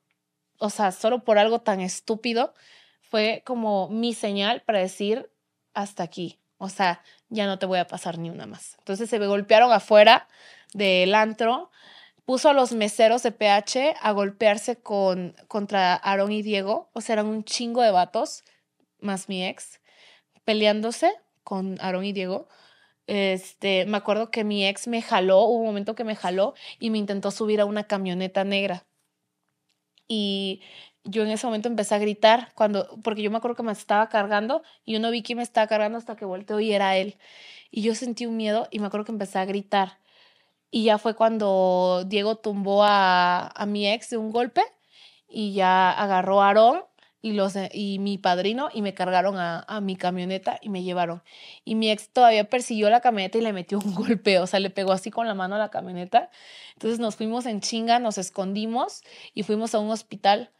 o sea, solo por algo tan estúpido, fue como mi señal para decir hasta aquí. O sea, ya no te voy a pasar ni una más. Entonces se me golpearon afuera del antro puso a los meseros de PH a golpearse con, contra Aaron y Diego. O sea, eran un chingo de vatos, más mi ex, peleándose con Aaron y Diego. Este, me acuerdo que mi ex me jaló, hubo un momento que me jaló y me intentó subir a una camioneta negra. Y yo en ese momento empecé a gritar cuando, porque yo me acuerdo que me estaba cargando y yo no vi quién me estaba cargando hasta que volteó y era él. Y yo sentí un miedo y me acuerdo que empecé a gritar. Y ya fue cuando Diego tumbó a, a mi ex de un golpe y ya agarró a Aarón y, los, y mi padrino y me cargaron a, a mi camioneta y me llevaron. Y mi ex todavía persiguió la camioneta y le metió un golpe, o sea, le pegó así con la mano a la camioneta. Entonces nos fuimos en chinga, nos escondimos y fuimos a un hospital.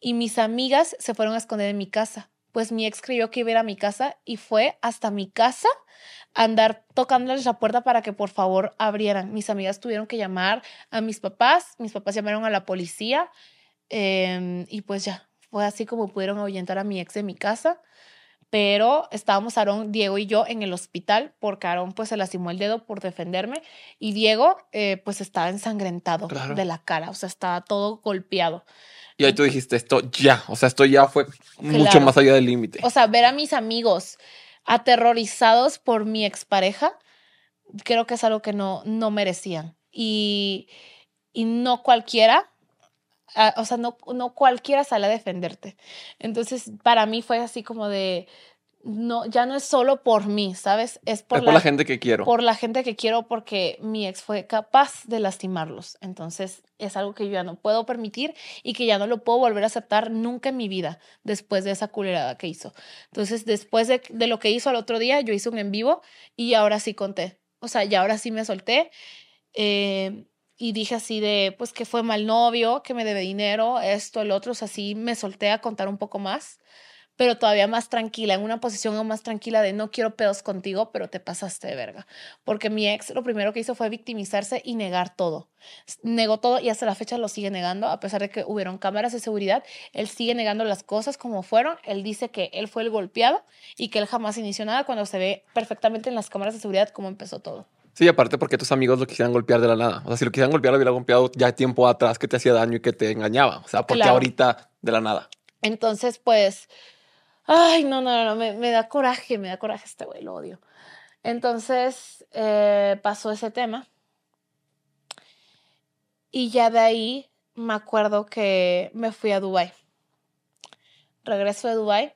Y mis amigas se fueron a esconder en mi casa. Pues mi ex creyó que iba a ir a mi casa y fue hasta mi casa a andar tocándoles la puerta para que por favor abrieran. Mis amigas tuvieron que llamar a mis papás, mis papás llamaron a la policía em, y pues ya, fue así como pudieron ahuyentar a mi ex de mi casa. Pero estábamos Aarón, Diego y yo en el hospital porque Aarón pues se lastimó el dedo por defenderme y Diego eh, pues estaba ensangrentado Claro. de la cara, o sea, estaba todo golpeado. Y ahí tú dijiste esto ya, o sea, esto ya fue mucho más allá del límite. O sea, ver a mis amigos aterrorizados por mi expareja, creo que es algo que no, no merecían. Y, y no cualquiera, o sea, no, no cualquiera sale a defenderte. Entonces, para mí fue así como de, no, ya no es solo por mí, ¿sabes? Es por, es por la gente que quiero. por la gente que quiero porque mi ex fue capaz de lastimarlos. Entonces es algo que yo ya no puedo permitir y que ya no lo puedo volver a aceptar nunca en mi vida después de esa culerada que hizo. Entonces después de, de lo que hizo al otro día, yo hice un en vivo y ahora sí conté. O sea, ya ahora sí me solté. eh, y dije así de, pues que fue mal novio, que me debe dinero, esto, el otro, o sea, sí me solté a contar un poco más pero todavía más tranquila, en una posición aún más tranquila de no quiero pedos contigo, pero te pasaste de verga. Porque mi ex lo primero que hizo fue victimizarse y negar todo. Negó todo y hasta la fecha lo sigue negando, a pesar de que hubieron cámaras de seguridad, él sigue negando las cosas como fueron. Él dice que él fue el golpeado y que él jamás inició nada cuando se ve perfectamente en las cámaras de seguridad cómo empezó todo. Sí, aparte porque tus amigos lo quisieran golpear de la nada. O sea, si lo quisieran golpear, lo hubiera golpeado ya tiempo atrás que te hacía daño y que te engañaba. O sea, porque Claro. ahorita de la nada. Entonces, pues, ay, no, no, no, me, me da coraje, me da coraje este güey, lo odio. Entonces, eh, pasó ese tema. Y ya de ahí me acuerdo que me fui a Dubai. Regreso de Dubai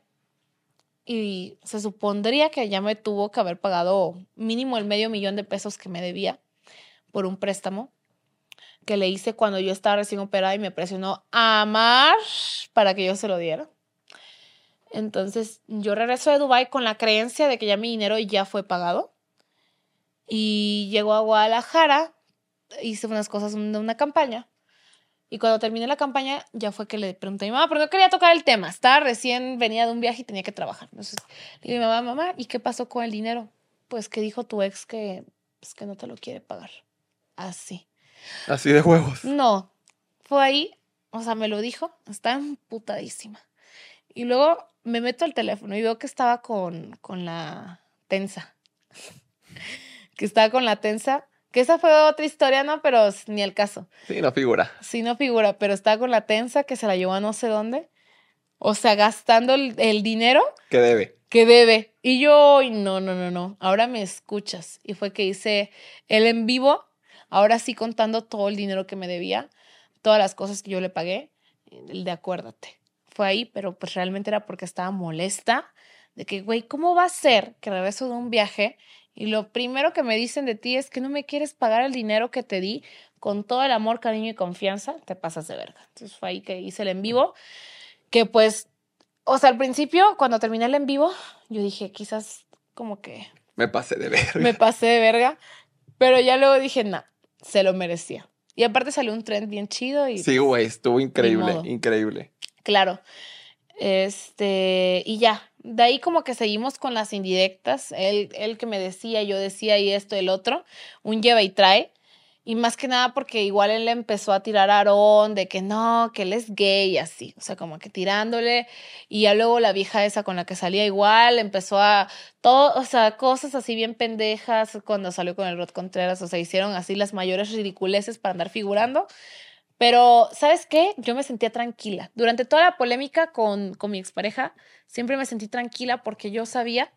y se supondría que ya me tuvo que haber pagado mínimo el medio millón de pesos que me debía por un préstamo que le hice cuando yo estaba recién operada y me presionó a amar para que yo se lo diera. Entonces yo regreso de Dubai con la creencia de que ya mi dinero ya fue pagado. Y llego a Guadalajara, hice unas cosas de una campaña. Y cuando terminé la campaña, ya fue que le pregunté a mi mamá, porque no quería tocar el tema. Estaba recién, venía de un viaje y tenía que trabajar. Entonces le dije a mi mamá, mamá, ¿y qué pasó con el dinero? Pues que dijo tu ex que, pues, que no te lo quiere pagar. Así. Así de huevos. No, fue ahí, o sea, me lo dijo, estaba emputadísima. Y luego me meto al teléfono y veo que estaba con, con la tensa. que estaba con la tensa, que esa fue otra historia, ¿no? Pero ni el caso. Sí, no figura. Sí, no figura, pero estaba con la tensa que se la llevó a no sé dónde. O sea, gastando el, el dinero Que debe. que debe. Y yo, "Ay, no, no, no, no, ahora me escuchas. Y fue que hice el en vivo, ahora sí contando todo el dinero que me debía, todas las cosas que yo le pagué, el de acuérdate. Fue ahí, pero pues realmente era porque estaba molesta de que, güey, ¿cómo va a ser que regreso de un viaje y lo primero que me dicen de ti es que no me quieres pagar el dinero que te di con todo el amor, cariño y confianza? Te pasas de verga. Entonces fue ahí que hice el en vivo, que pues, o sea, al principio, cuando terminé el en vivo, yo dije, quizás como que Me pasé de verga. Me pasé de verga. Pero ya luego dije, nah, se lo merecía. Y aparte salió un trend bien chido y Sí, güey, estuvo increíble, modo. increíble. claro. Este, y ya. De ahí como que seguimos con las indirectas. Él, él que me decía, yo decía y esto, el otro. Un lleva y trae. Y más que nada porque igual él le empezó a tirar a Aarón de que no, que él es gay y así. O sea, como que tirándole. Y ya luego la vieja esa con la que salía igual empezó a todo, o sea, cosas así bien pendejas cuando salió con el Rod Contreras. O sea, hicieron así las mayores ridiculeces para andar figurando. Pero, ¿sabes qué? Yo me sentía tranquila. Durante toda la polémica con, con mi expareja, siempre me sentí tranquila porque yo sabía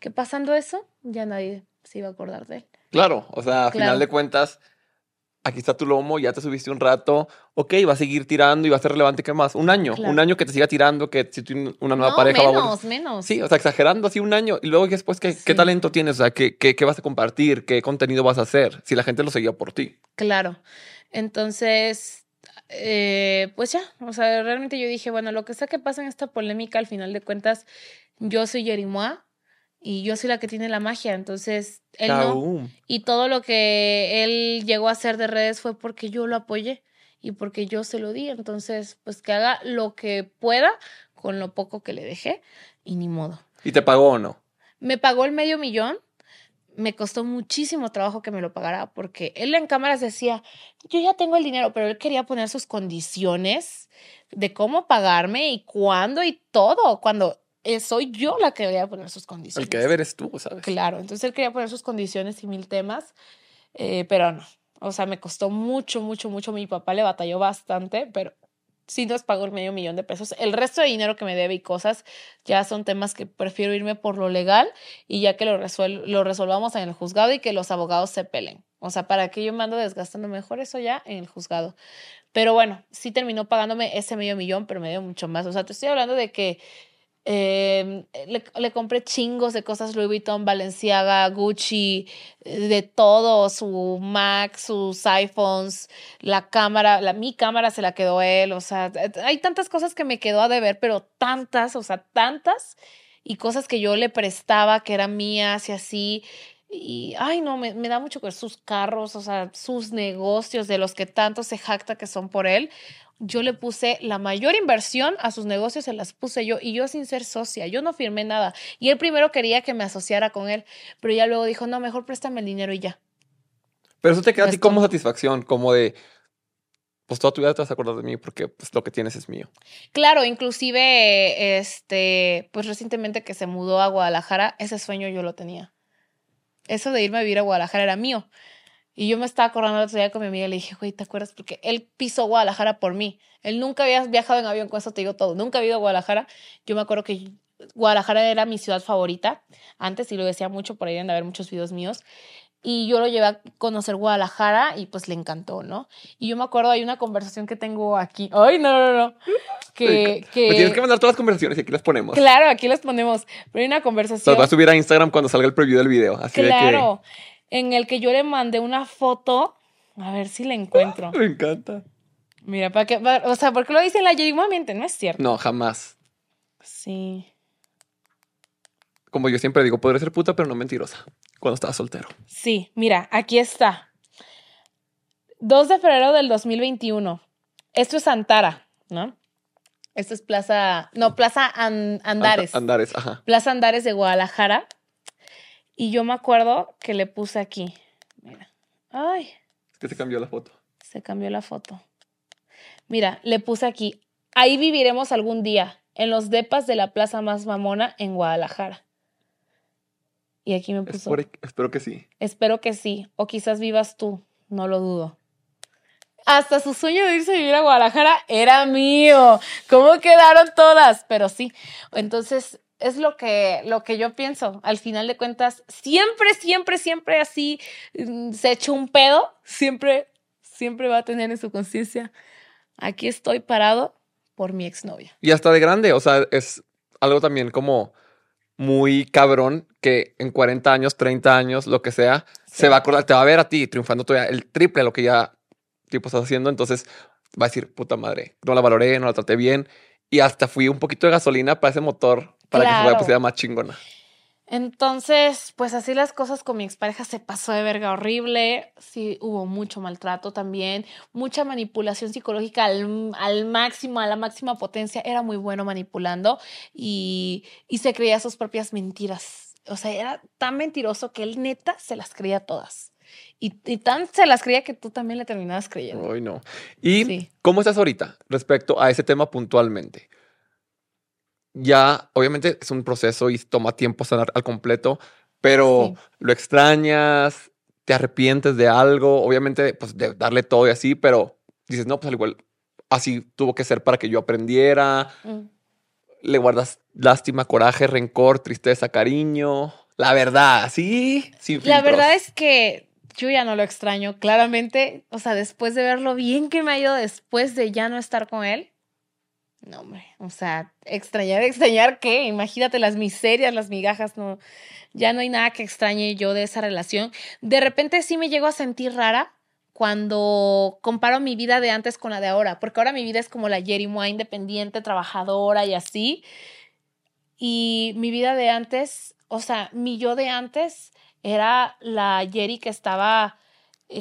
que pasando eso, ya nadie se iba a acordar de él. Claro, o sea, a Claro. final de cuentas, aquí está tu lomo, ya te subiste un rato, ok, va a seguir tirando y va a ser relevante, ¿qué más? Un año, Claro. un año que te siga tirando, que si tienes una nueva no, pareja va a volver- menos, menos. Sí, o sea, exagerando así un año y luego después, ¿qué, Sí. qué talento tienes? O sea, ¿qué, qué, qué vas a compartir? ¿Qué contenido vas a hacer? Si la gente lo seguía por ti. Claro. Entonces, eh, pues ya, o sea, realmente yo dije, bueno, lo que sea que pase en esta polémica, al final de cuentas, yo soy Yerimoa y yo soy la que tiene la magia, entonces él no. Y todo lo que él llegó a hacer de redes fue porque yo lo apoyé y porque yo se lo di. Entonces, pues que haga lo que pueda con lo poco que le dejé y ni modo. ¿Y te pagó o no? Me pagó el medio millón. Me costó muchísimo trabajo que me lo pagara porque él en cámaras decía, yo ya tengo el dinero, pero él quería poner sus condiciones de cómo pagarme y cuándo y todo, cuando eh, soy yo la que debería poner sus condiciones. El que debe eres tú, ¿sabes? Claro, entonces él quería poner sus condiciones y mil temas, eh, pero no. O sea, me costó mucho, mucho, mucho. Mi papá le batalló bastante, pero sí nos pagó el medio millón de pesos. El resto de dinero que me debe y cosas ya son temas que prefiero irme por lo legal y ya que lo, resuel lo resolvamos en el juzgado y que los abogados se pelen. O sea, para que yo me ando desgastando mejor eso ya en el juzgado. Pero bueno, sí terminó pagándome ese medio millón, pero me dio mucho más. O sea, te estoy hablando de que eh, le, compré chingos de cosas Louis Vuitton, Balenciaga, Gucci, de todo, su Mac, sus iPhones, la cámara, la, mi cámara se la quedó él, o sea, eh, hay tantas cosas que me quedó a deber, pero tantas, o sea, tantas, y cosas que yo le prestaba que eran mías y así, y, ay, no, me, me da mucho que sus carros, o sea, sus negocios de los que tanto se jacta que son por él, yo le puse la mayor inversión a sus negocios, se las puse yo y yo sin ser socia, yo no firmé nada. Y él primero quería que me asociara con él, pero ya luego dijo, no, mejor préstame el dinero y ya. Pero eso te queda a ti como satisfacción, como de, pues toda tu vida te vas a acordar de mí porque pues, lo que tienes es mío. Claro, inclusive, este, pues recientemente que se mudó a Guadalajara, ese sueño yo lo tenía. Eso de irme a vivir a Guadalajara era mío. Y yo me estaba acordando el otro día con mi amiga y le dije, güey, ¿te acuerdas? Porque él pisó Guadalajara por mí. Él nunca había viajado en avión, con eso te digo todo. Nunca había ido a Guadalajara. Yo me acuerdo que Guadalajara era mi ciudad favorita antes y lo decía mucho, por ahí deben de haber muchos videos míos. Y yo lo llevé a conocer Guadalajara y pues le encantó, ¿no? Y yo me acuerdo, hay una conversación que tengo aquí. ¡Ay, no, no, no! Que, que... Me tienes que mandar todas las conversaciones y aquí las ponemos. Claro, aquí las ponemos. Pero hay una Las conversación. voy a subir a Instagram cuando salga el preview del video. Así Claro. En el que yo le mandé una foto. A ver si la encuentro. me encanta. Mira, para que. para- o sea, porque lo dice la Yerima miente, no es cierto. No, jamás. Sí. Como yo siempre digo, podré ser puta, pero no mentirosa. Cuando estaba soltero. Sí, mira, aquí está. 2 de febrero del 2021. Esto es Antara, ¿no? Esto es Plaza. No, Plaza An- Andares. Anda- Andares, ajá. Plaza Andares de Guadalajara. Y yo me acuerdo que le puse aquí. Mira. Ay, Es que se cambió la foto. se cambió la foto. Mira, le puse aquí. Ahí viviremos algún día, en los depas de la plaza más mamona en Guadalajara. Y aquí me puso. Espero, espero que sí. Espero que sí. O quizás vivas tú. No lo dudo. Hasta su sueño de irse a vivir a Guadalajara era mío. ¿Cómo quedaron todas? Pero sí. Entonces, es lo que, lo que yo pienso. Al final de cuentas, siempre, siempre, siempre así mm, se echó un pedo. Siempre, siempre va a tener en su conciencia. Aquí estoy parado por mi exnovia. Y hasta de grande, o sea, es algo también como muy cabrón que en 40 años, 30 años, lo que sea, Sí. se va a acordar, te va a ver a ti triunfando todavía el triple de lo que ya tipo estás haciendo, entonces va a decir, puta madre, no la valoré, no la traté bien y hasta fui un poquito de gasolina para ese motor para que se Claro. vaya pusiera más chingona. Entonces, pues así las cosas con mi expareja se pasó de verga horrible. Sí, hubo mucho maltrato también, mucha manipulación psicológica al, al máximo, a la máxima potencia. Era muy bueno manipulando y, y se creía sus propias mentiras. O sea, era tan mentiroso que él neta se las creía todas. Y, y tan se las creía que tú también le terminabas creyendo. Ay, no. ¿Y Sí. cómo estás ahorita respecto a ese tema puntualmente? Ya, obviamente es un proceso y toma tiempo sanar al completo, pero Sí. lo extrañas, te arrepientes de algo, obviamente, pues de darle todo y así, pero dices, no, pues al igual, así tuvo que ser para que yo aprendiera. Mm. Le guardas lástima, coraje, rencor, tristeza, cariño. La verdad, sí, sin La verdad es que yo ya no lo extraño, claramente. O sea, después de ver lo bien que me ha ido después de ya no estar con él. No, hombre. O sea, extrañar, extrañar qué? Imagínate las miserias, las migajas, no. Ya no hay nada que extrañe yo de esa relación. De repente sí me llego a sentir rara cuando comparo mi vida de antes con la de ahora, porque ahora mi vida es como la Jerry Moa independiente, trabajadora y así. Y mi vida de antes, o sea, mi yo de antes era la Jerry que estaba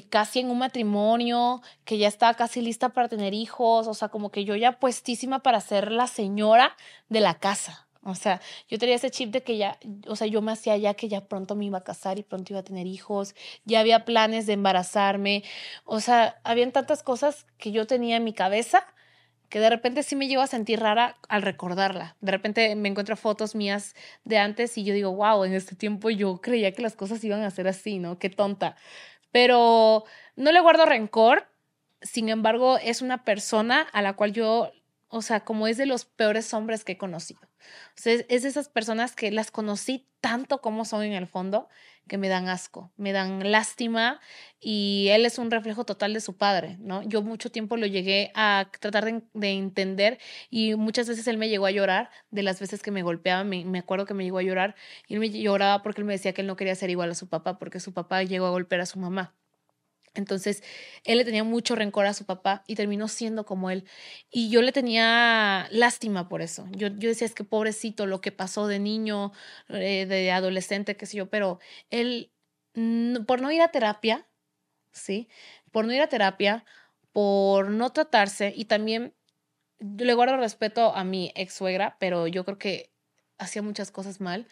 casi en un matrimonio, que ya estaba casi lista para tener hijos, o sea, como que yo ya puestísima para ser la señora de la casa. O sea, yo tenía ese chip de que ya, o sea, yo me hacía ya que ya pronto me iba a casar y pronto iba a tener hijos, ya había planes de embarazarme, o sea, habían tantas cosas que yo tenía en mi cabeza que de repente sí me llevo a sentir rara al recordarla. De repente me encuentro fotos mías de antes y yo digo, wow, en este tiempo yo creía que las cosas iban a ser así, ¿no? Qué tonta. Pero no le guardo rencor, sin embargo, es una persona a la cual yo, o sea, como es de los peores hombres que he conocido. Es de esas personas que las conocí tanto como son en el fondo, que me dan asco, me dan lástima y él es un reflejo total de su padre, ¿no? Yo mucho tiempo lo llegué a tratar de, de entender y muchas veces él me llegó a llorar de las veces que me golpeaba, me, me acuerdo que me llegó a llorar y él me lloraba porque él me decía que él no quería ser igual a su papá porque su papá llegó a golpear a su mamá. Entonces, él le tenía mucho rencor a su papá y terminó siendo como él. Y yo le tenía lástima por eso. Yo, yo decía, es que pobrecito lo que pasó de niño, eh, de adolescente, qué sé yo, pero él, por no ir a terapia, ¿sí? Por no ir a terapia, por no tratarse y también le guardo respeto a mi ex suegra, pero yo creo que hacía muchas cosas mal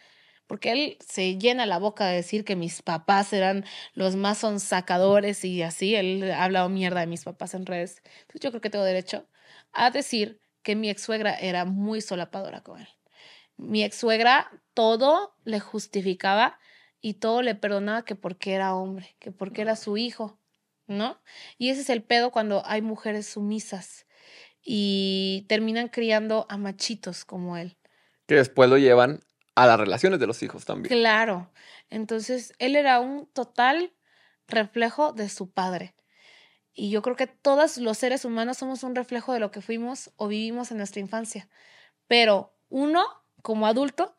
porque él se llena la boca de decir que mis papás eran los más sonsacadores y así, él ha hablado mierda de mis papás en redes. Entonces yo creo que tengo derecho a decir que mi ex suegra era muy solapadora con él. Mi ex suegra todo le justificaba y todo le perdonaba que porque era hombre, que porque era su hijo, ¿no? Y ese es el pedo cuando hay mujeres sumisas y terminan criando a machitos como él. Que después lo llevan a las relaciones de los hijos también. Claro. Entonces, él era un total reflejo de su padre. Y yo creo que todos los seres humanos somos un reflejo de lo que fuimos o vivimos en nuestra infancia. Pero uno, como adulto,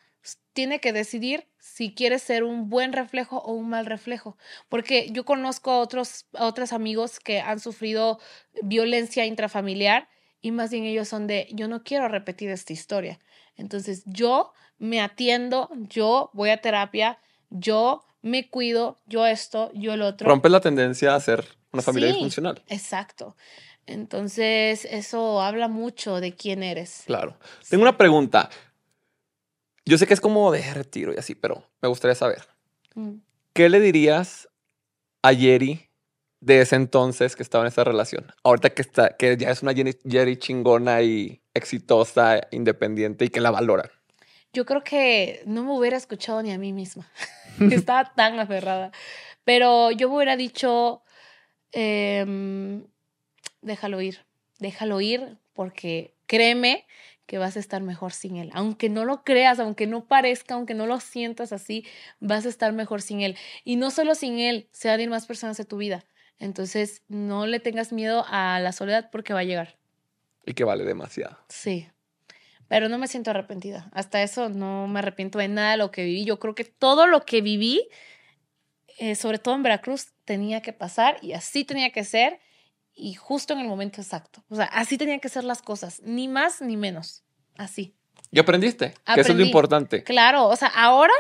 tiene que decidir si quiere ser un buen reflejo o un mal reflejo. Porque yo conozco a otros, otros amigos que han sufrido violencia intrafamiliar y más bien ellos son de, yo no quiero repetir esta historia. Entonces yo me atiendo, yo voy a terapia, yo me cuido, yo esto, yo el otro. Rompes la tendencia a ser una familia Sí. disfuncional. Exacto. Entonces eso habla mucho de quién eres. Claro. Tengo una pregunta. Yo sé que es como de retiro y así, pero me gustaría saber. Mm. ¿Qué le dirías a Jerry de ese entonces que estaba en esa relación? Ahorita que, está, que ya es una Jerry, Jerry chingona y exitosa, independiente y que la valoran. Yo creo que no me hubiera escuchado ni a mí misma. Estaba tan aferrada. Pero yo me hubiera dicho, em, déjalo ir, déjalo ir porque créeme que vas a estar mejor sin él. Aunque no lo creas, aunque no parezca, aunque no lo sientas así, vas a estar mejor sin él. Y no solo sin él, se van a ir más personas de tu vida. Entonces, no le tengas miedo a la soledad porque va a llegar. Y que vale demasiado. Sí. Pero no me siento arrepentida. Hasta eso no me arrepiento de nada de lo que viví. Yo creo que todo lo que viví, eh, sobre todo en Veracruz, tenía que pasar y así tenía que ser y justo en el momento exacto. O sea, así tenían que ser las cosas, ni más ni menos. Así. Y aprendiste, que eso es lo importante. Claro, o sea, ahora,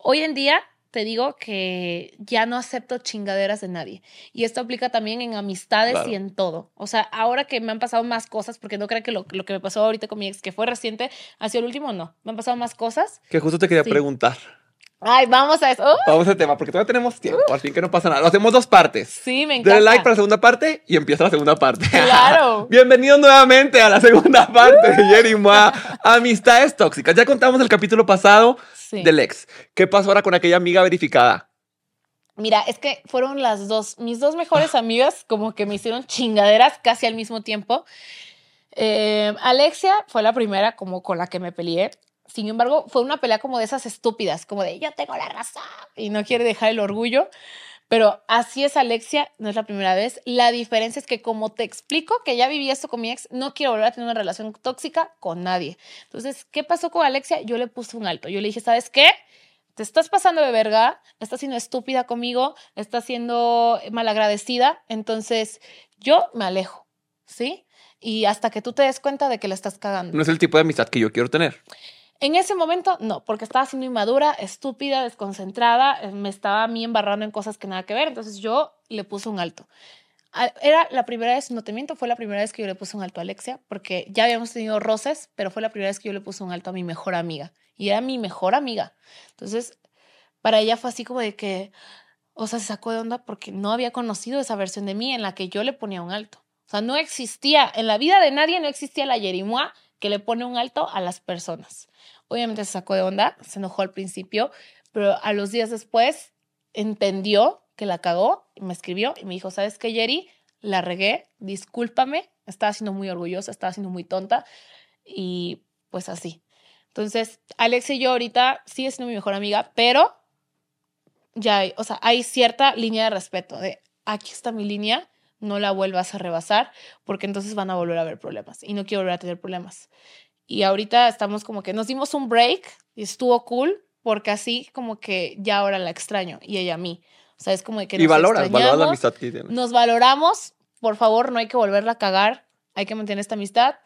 Hoy en día te digo que ya no acepto chingaderas de nadie. Y esto aplica también en amistades y en todo. O sea, ahora que me han pasado más cosas, porque no creo que lo, lo, que me pasó ahorita con mi ex, que fue reciente, ha sido el último, no. Me han pasado más cosas. Que justo te quería preguntar. Ay, vamos a eso. Vamos al tema, porque todavía tenemos tiempo. Al fin que no pasa nada. Lo hacemos dos partes. Sí, me encanta. Dale like para la segunda parte y empieza la segunda parte. Claro. Bienvenidos nuevamente a la segunda parte de Jerry Moa. Amistades tóxicas. Ya contamos el capítulo pasado del ex. ¿Qué pasó ahora con aquella amiga verificada? Mira, es que fueron las dos, mis dos mejores amigas, como que me hicieron chingaderas casi al mismo tiempo. Eh, Alexia fue la primera como con la que me peleé. Sin embargo, fue una pelea como de esas estúpidas, como de yo tengo la razón y no quiere dejar el orgullo. Pero así es Alexia, no es la primera vez. La diferencia es que como te explico que ya viví esto con mi ex, no quiero volver a tener una relación tóxica con nadie. Entonces, ¿qué pasó con Alexia? Yo le puse un alto. Yo le dije, ¿sabes qué? Te estás pasando de verga, estás siendo estúpida conmigo, estás siendo malagradecida, entonces yo me alejo, ¿sí? Y hasta que tú te des cuenta de que la estás cagando. No es el tipo de amistad que yo quiero tener. En ese momento, no, porque estaba siendo inmadura, estúpida, desconcentrada, eh, me estaba a mí embarrando en cosas que nada que ver, entonces yo le puse un alto. Era la primera vez, no te miento, fue la primera vez que yo le puse un alto a Alexia, porque ya habíamos tenido roces, pero fue la primera vez que yo le puse un alto a mi mejor amiga. Y era mi mejor amiga. Entonces, para ella fue así como de que, o sea, se sacó de onda porque no había conocido esa versión de mí en la que yo le ponía un alto. O sea, no existía, en la vida de nadie no existía la Yerimoa que le pone un alto a las personas. Obviamente se sacó de onda, se enojó al principio, pero a los días después entendió que la cagó y me escribió y me dijo, ¿sabes qué, Jerry? La regué, discúlpame, estaba siendo muy orgullosa, estaba siendo muy tonta y pues así. Entonces, Alex y yo ahorita sigue siendo mi mejor amiga, pero ya hay, o sea, hay cierta línea de respeto de aquí está mi línea, no la vuelvas a rebasar porque entonces van a volver a haber problemas y no quiero volver a tener problemas. Y ahorita estamos como que nos dimos un break y estuvo cool porque así como que ya ahora la extraño y ella a mí. O sea, es como de que y nos valoras, valoras la amistad que tienes. Nos valoramos, por favor, no hay que volverla a cagar, hay que mantener esta amistad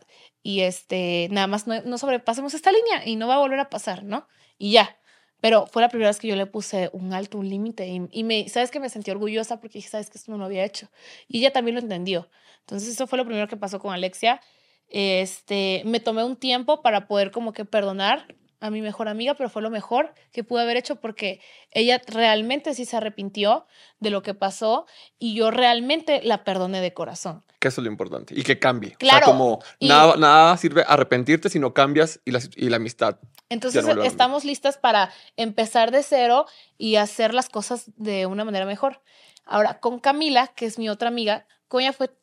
y este, nada más no, no sobrepasemos esta línea y no va a volver a pasar, ¿no? Y ya. Pero fue la primera vez que yo le puse un alto, un límite. Y, y, me, ¿sabes que Me sentí orgullosa porque dije, ¿sabes que Esto no lo había hecho. Y ella también lo entendió. Entonces, eso fue lo primero que pasó con Alexia. Este, me tomé un tiempo para poder como que perdonar a mi mejor amiga, pero fue lo mejor que pude haber hecho porque ella realmente sí se arrepintió de lo que pasó y yo realmente la perdoné de corazón. Que eso es lo importante y que cambie. Claro. O sea, como nada, nada sirve arrepentirte si no cambias y la, y la amistad. Entonces estamos listas para empezar de cero y hacer las cosas de una manera mejor. Ahora, con Camila, que es mi otra amiga, con ella fue,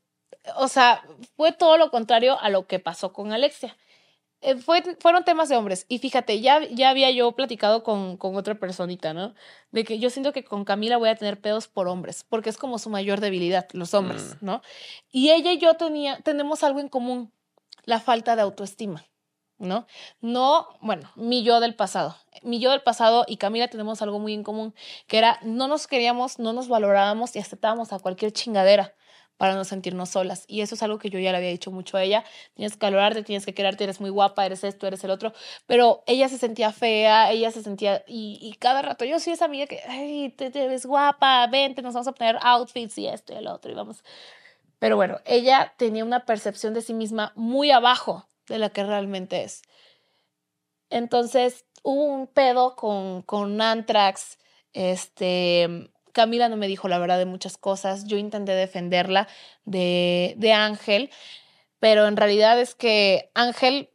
o sea, fue todo lo contrario a lo que pasó con Alexia. Eh, fue, fueron temas de hombres. Y fíjate, ya, ya había yo platicado con, con otra personita, ¿no? De que yo siento que con Camila voy a tener pedos por hombres, porque es como su mayor debilidad, los hombres, mm. ¿no? Y ella y yo tenía, tenemos algo en común, la falta de autoestima. ¿no? No, bueno, mi yo del pasado. Mi yo del pasado y Camila tenemos algo muy en común, que era no nos queríamos, no nos valorábamos y aceptábamos a cualquier chingadera para no sentirnos solas. Y eso es algo que yo ya le había dicho mucho a ella. Tienes que valorarte, tienes que quererte, eres muy guapa, eres esto, eres el otro. Pero ella se sentía fea, ella se sentía... Y, cada rato yo soy esa amiga que, ay, te, te, ves guapa, vente, nos vamos a poner outfits y esto y el otro y vamos... Pero bueno, ella tenía una percepción de sí misma muy abajo de la que realmente es. Entonces hubo un pedo con, con Antrax, este Camila no me dijo la verdad de muchas cosas, yo intenté defenderla de, de Ángel, pero en realidad es que Ángel,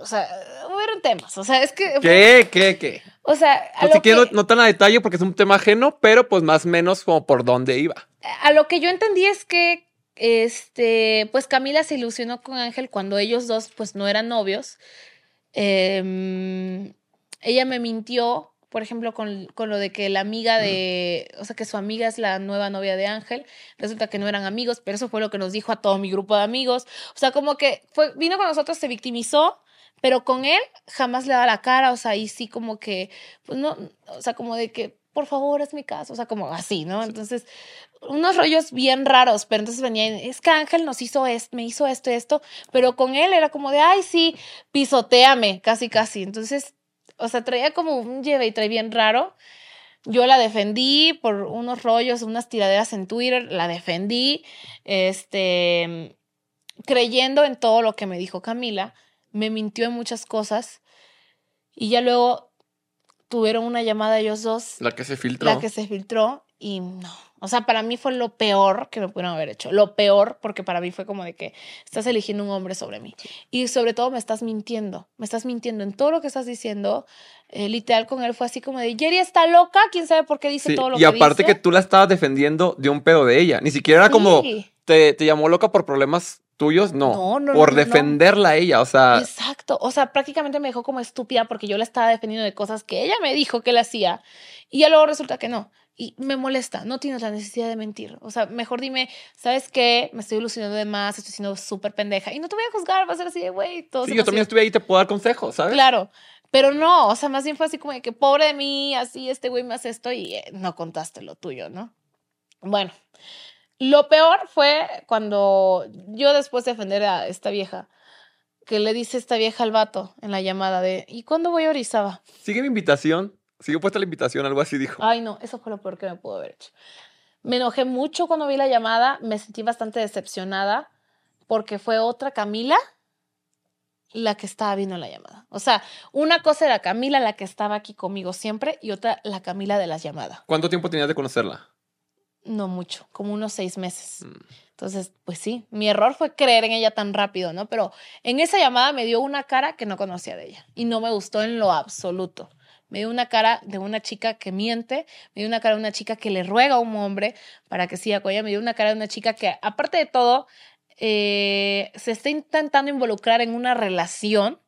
o sea, hubieron temas, o sea, es que... ¿Qué? ¿Qué? ¿Qué? O sea, a lo que, no tan a detalle porque es un tema ajeno, pero pues más o menos como por dónde iba. A lo que yo entendí es que, este, pues Camila se ilusionó con Ángel cuando ellos dos pues no eran novios. Em, ella me mintió por ejemplo, con, con, lo de que la amiga de, o sea, que su amiga es la nueva novia de Ángel, resulta que no eran amigos, pero eso fue lo que nos dijo a todo mi grupo de amigos. O sea, como que fue, vino con nosotros, se victimizó, pero con él jamás le da la cara, o sea, y sí como que, pues no, o sea, como de que, por favor, es mi caso, o sea, como así, ¿no? Entonces, unos rollos bien raros, pero entonces venían, es que Ángel nos hizo esto, me hizo esto esto, pero con él era como de, ay, sí, pisoteame, casi, casi. Entonces, o sea, traía como un lleve y trae bien raro. Yo la defendí por unos rollos, unas tiraderas en Twitter, la defendí, este, creyendo en todo lo que me dijo Camila, me mintió en muchas cosas y ya luego tuvieron una llamada ellos dos. La que se filtró. La que se filtró y no. O sea, para mí fue lo peor que me pudieron haber hecho. Lo peor, porque para mí fue como de que estás eligiendo un hombre sobre mí. Y sobre todo me estás mintiendo. Me estás mintiendo en todo lo que estás diciendo. Eh, literal con él fue así como de, Jerry está loca, quién sabe por qué dice todo lo que dice. Y aparte que tú la estabas defendiendo de un pedo de ella. Ni siquiera era como, te, te llamó loca por problemas tuyos, no. no, no por defenderla a ella, o sea. Exacto. O sea, prácticamente me dejó como estúpida porque yo la estaba defendiendo de cosas que ella me dijo que le hacía. Y ya luego resulta que no. Y me molesta, no tienes la necesidad de mentir. O sea, mejor dime, ¿sabes qué? Me estoy ilusionando de más, estoy siendo súper pendeja. Y no te voy a juzgar, va a ser así de, güey, todo. Sí, yo también estuve ahí y te puedo dar consejos, ¿sabes? Claro. Pero no, o sea, más bien fue así como de que pobre de mí, así este güey me hace esto y eh, no contaste lo tuyo, ¿no? Bueno, lo peor fue cuando yo después de defender a esta vieja, que le dice esta vieja al vato en la llamada de, ¿y cuándo voy a Orizaba? Sigue mi invitación. Sigue puesta la invitación, algo así dijo. Ay, no, eso fue lo peor que me pudo haber hecho. Me enojé mucho cuando vi la llamada, me sentí bastante decepcionada porque fue otra Camila la que estaba viendo la llamada. O sea, una cosa era Camila, la que estaba aquí conmigo siempre, y otra la Camila de las llamadas. ¿Cuánto tiempo tenías de conocerla? No mucho, como unos seis meses. Mm. Entonces, pues sí, mi error fue creer en ella tan rápido, ¿no? Pero en esa llamada me dio una cara que no conocía de ella y no me gustó en lo absoluto. Me dio una cara de una chica que miente, me dio una cara de una chica que le ruega a un hombre para que siga con ella, me dio una cara de una chica que, aparte de todo, eh, se está intentando involucrar en una relación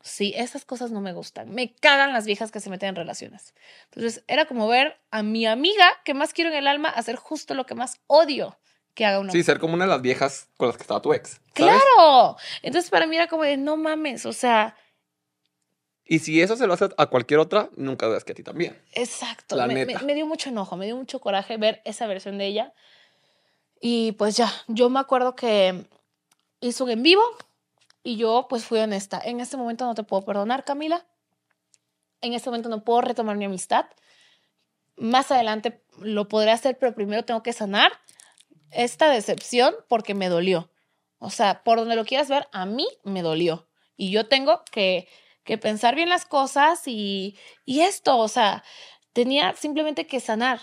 Sí, esas cosas no me gustan. Me cagan las viejas que se meten en relaciones. Entonces, era como ver a mi amiga que más quiero en el alma hacer justo lo que más odio que haga una. Sí, ser como una de las viejas con las que estaba tu ex. ¡Claro! Entonces, para mí era como de no mames, o sea. Y si eso se lo hace a cualquier otra, nunca dudas que a ti también. Exacto. me, me dio mucho enojo, me dio mucho coraje ver esa versión de ella. Y pues ya, yo me acuerdo que hizo un en vivo y yo pues fui honesta. En este momento no te puedo perdonar, Camila. En este momento no puedo retomar mi amistad. Más adelante lo podré hacer, pero primero tengo que sanar esta decepción porque me dolió. O sea, por donde lo quieras ver, a mí me dolió. Y yo tengo que, que pensar bien las cosas y, y esto, o sea, tenía simplemente que sanar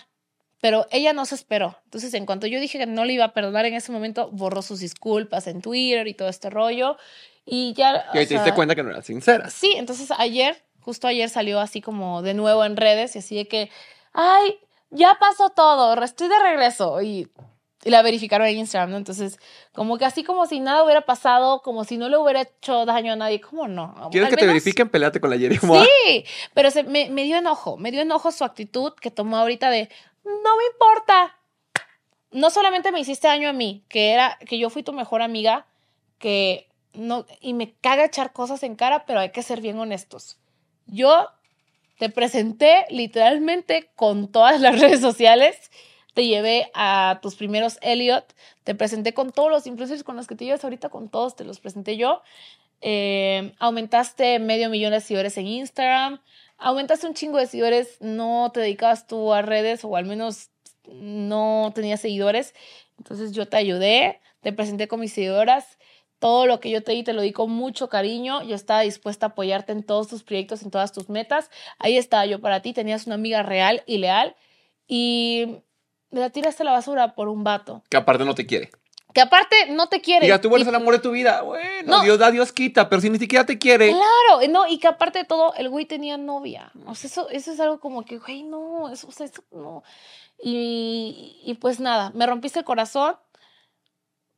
pero ella no se esperó. Entonces, en cuanto yo dije que no le iba a perdonar en ese momento, borró sus disculpas en Twitter y todo este rollo. Y ya. Y ahí te diste cuenta que no era sincera. Sí, entonces ayer, justo ayer salió así como de nuevo en redes y así de que, ay, ya pasó todo, estoy de regreso. Y, y la verificaron en Instagram, ¿no? Entonces, como que así como si nada hubiera pasado, como si no le hubiera hecho daño a nadie, ¿cómo no? ¿Quieres que te verifiquen? Peleate con la Jerry Sí, pero se, me, me dio enojo, me dio enojo su actitud que tomó ahorita de, no me importa. No solamente me hiciste daño a mí, que era que yo fui tu mejor amiga, que no y me caga echar cosas en cara, pero hay que ser bien honestos. Yo te presenté literalmente con todas las redes sociales, te llevé a tus primeros Elliot, te presenté con todos los influencers con los que te llevas ahorita, con todos te los presenté yo. Eh, aumentaste medio millón de seguidores en Instagram, aumentaste un chingo de seguidores, no te dedicabas tú a redes o al menos no tenías seguidores. Entonces yo te ayudé, te presenté con mis seguidoras. Todo lo que yo te di te lo di con mucho cariño. Yo estaba dispuesta a apoyarte en todos tus proyectos, en todas tus metas. Ahí estaba yo para ti. Tenías una amiga real y leal. Y me la tiraste a la basura por un vato. Que aparte no te quiere que aparte no te quiere. Diga, tú vuelves el amor de tu vida. Bueno, Dios da, Dios quita, pero si ni siquiera te quiere. Claro, no, y que aparte de todo, el güey tenía novia. O sea, eso, eso es algo como que, güey, no, eso, o sea, eso no. Y, y pues nada, me rompiste el corazón,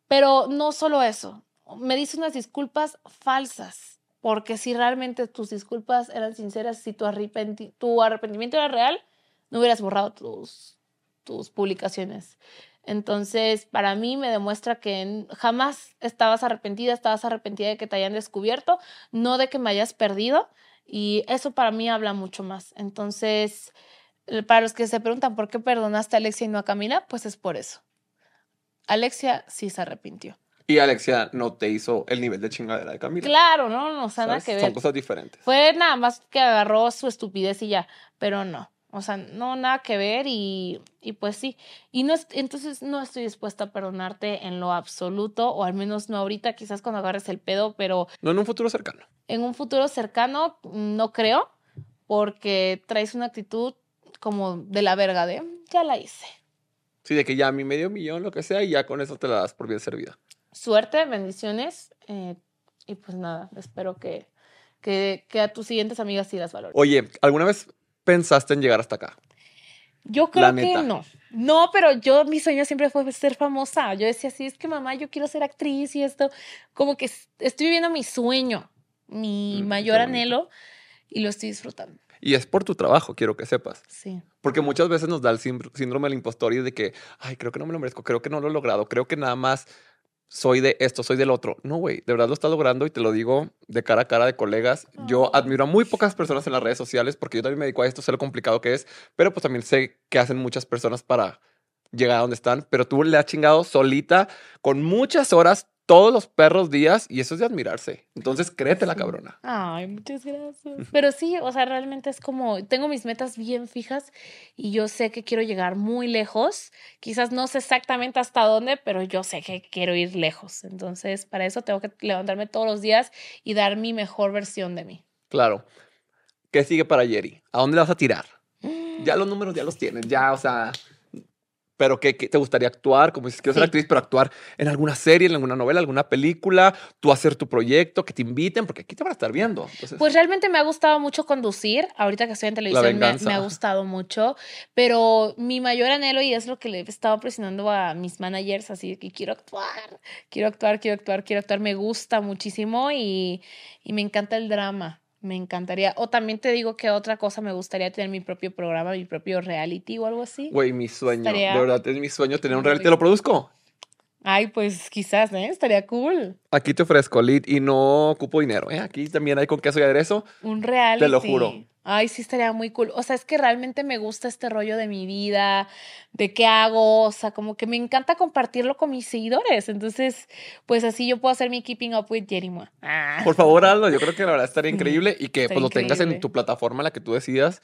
pero no solo eso. Me dice unas disculpas falsas, porque si realmente tus disculpas eran sinceras, si tu, tu arrepentimiento era real, no hubieras borrado tus, tus publicaciones. Entonces, para mí me demuestra que jamás estabas arrepentida, estabas arrepentida de que te hayan descubierto, no de que me hayas perdido. Y eso para mí habla mucho más. Entonces, eh, para los que se preguntan por qué perdonaste a Alexia y no a Camila, pues es por eso. Alexia sí se arrepintió. Y Alexia no te hizo el nivel de chingadera de Camila. Claro, no, no, o sea, nada que ver. Son cosas diferentes. Fue nada más que agarró su estupidez y ya, pero no. O sea, no, nada que ver y, y pues sí. Y no es- entonces no estoy dispuesta a perdonarte en lo absoluto, o al menos no ahorita, quizás cuando agarres el pedo, pero No en un futuro cercano. en un futuro cercano no creo, porque traes una actitud como de la verga de, ya la hice. Sí, de que ya mi medio millón, lo que sea, y ya con eso te la das por bien servida. Suerte, bendiciones, eh, y pues nada, espero que, que, que a tus siguientes amigas sí las valores. Oye, ¿alguna vez pensaste en llegar hasta acá? Yo creo que no. No, pero yo, mi sueño siempre fue ser famosa. Yo decía, sí, es que mamá, yo quiero ser actriz y esto. Como que estoy viviendo mi sueño, mi Mm, mayor anhelo, y lo estoy disfrutando. Y es por tu trabajo, quiero que sepas. Sí. Porque muchas veces nos da el síndr- síndrome del impostor y de que, ay, creo que no me lo merezco, creo que no lo he logrado, creo que nada más soy de esto, soy del otro. No, güey, de verdad lo estás logrando y te lo digo de cara a cara de colegas. Yo admiro a muy pocas personas en las redes sociales porque yo también me dedico a esto, sé lo complicado que es, pero pues también sé que hacen muchas personas para llegar a donde están. Pero tú le has chingado solita con muchas horas todos los perros días y eso es de admirarse. Entonces, créetela, Sí. cabrona. Ay, muchas gracias. Pero sí, o sea, realmente es como, tengo mis metas bien fijas y yo sé que quiero llegar muy lejos. Quizás no sé exactamente hasta dónde, pero yo sé que quiero ir lejos. Entonces, para eso tengo que levantarme todos los días y dar mi mejor versión de mí. Claro. ¿Qué sigue para Jerry? ¿A dónde la vas a tirar? Ya los números ya los tienes, ya, o sea. Pero ¿qué, qué te gustaría actuar? Como dices, quiero ser actriz, pero actuar en alguna serie, en alguna novela, alguna película, tú hacer tu proyecto, que te inviten, porque aquí te van a estar viendo. Entonces, Pues realmente me ha gustado mucho conducir. Ahorita que estoy en televisión me, me ha gustado mucho. Pero mi mayor anhelo, y es lo que le he estado presionando a mis managers, así que quiero actuar, quiero actuar, quiero actuar, quiero actuar. Me gusta muchísimo y, y me encanta el drama. Me encantaría. O también te digo que otra cosa me gustaría tener mi propio programa, mi propio reality o algo así. güey, mi sueño, Estaría de verdad es mi sueño tener un reality. ¿Te lo produzco? Ay, pues quizás, ¿eh? Estaría cool. Aquí te ofrezco lead y no ocupo dinero. ¿eh? Aquí también hay con queso y aderezo. Un reality. Te lo juro. Ay, sí, estaría muy cool. O sea, es que realmente me gusta este rollo de mi vida, de qué hago, o sea, como que me encanta compartirlo con mis seguidores. Entonces, pues así yo puedo hacer mi Keeping Up with Jerima. Ah. Por favor, hazlo. Yo creo que la verdad estaría increíble y que está pues, lo tengas en tu plataforma, la que tú decidas.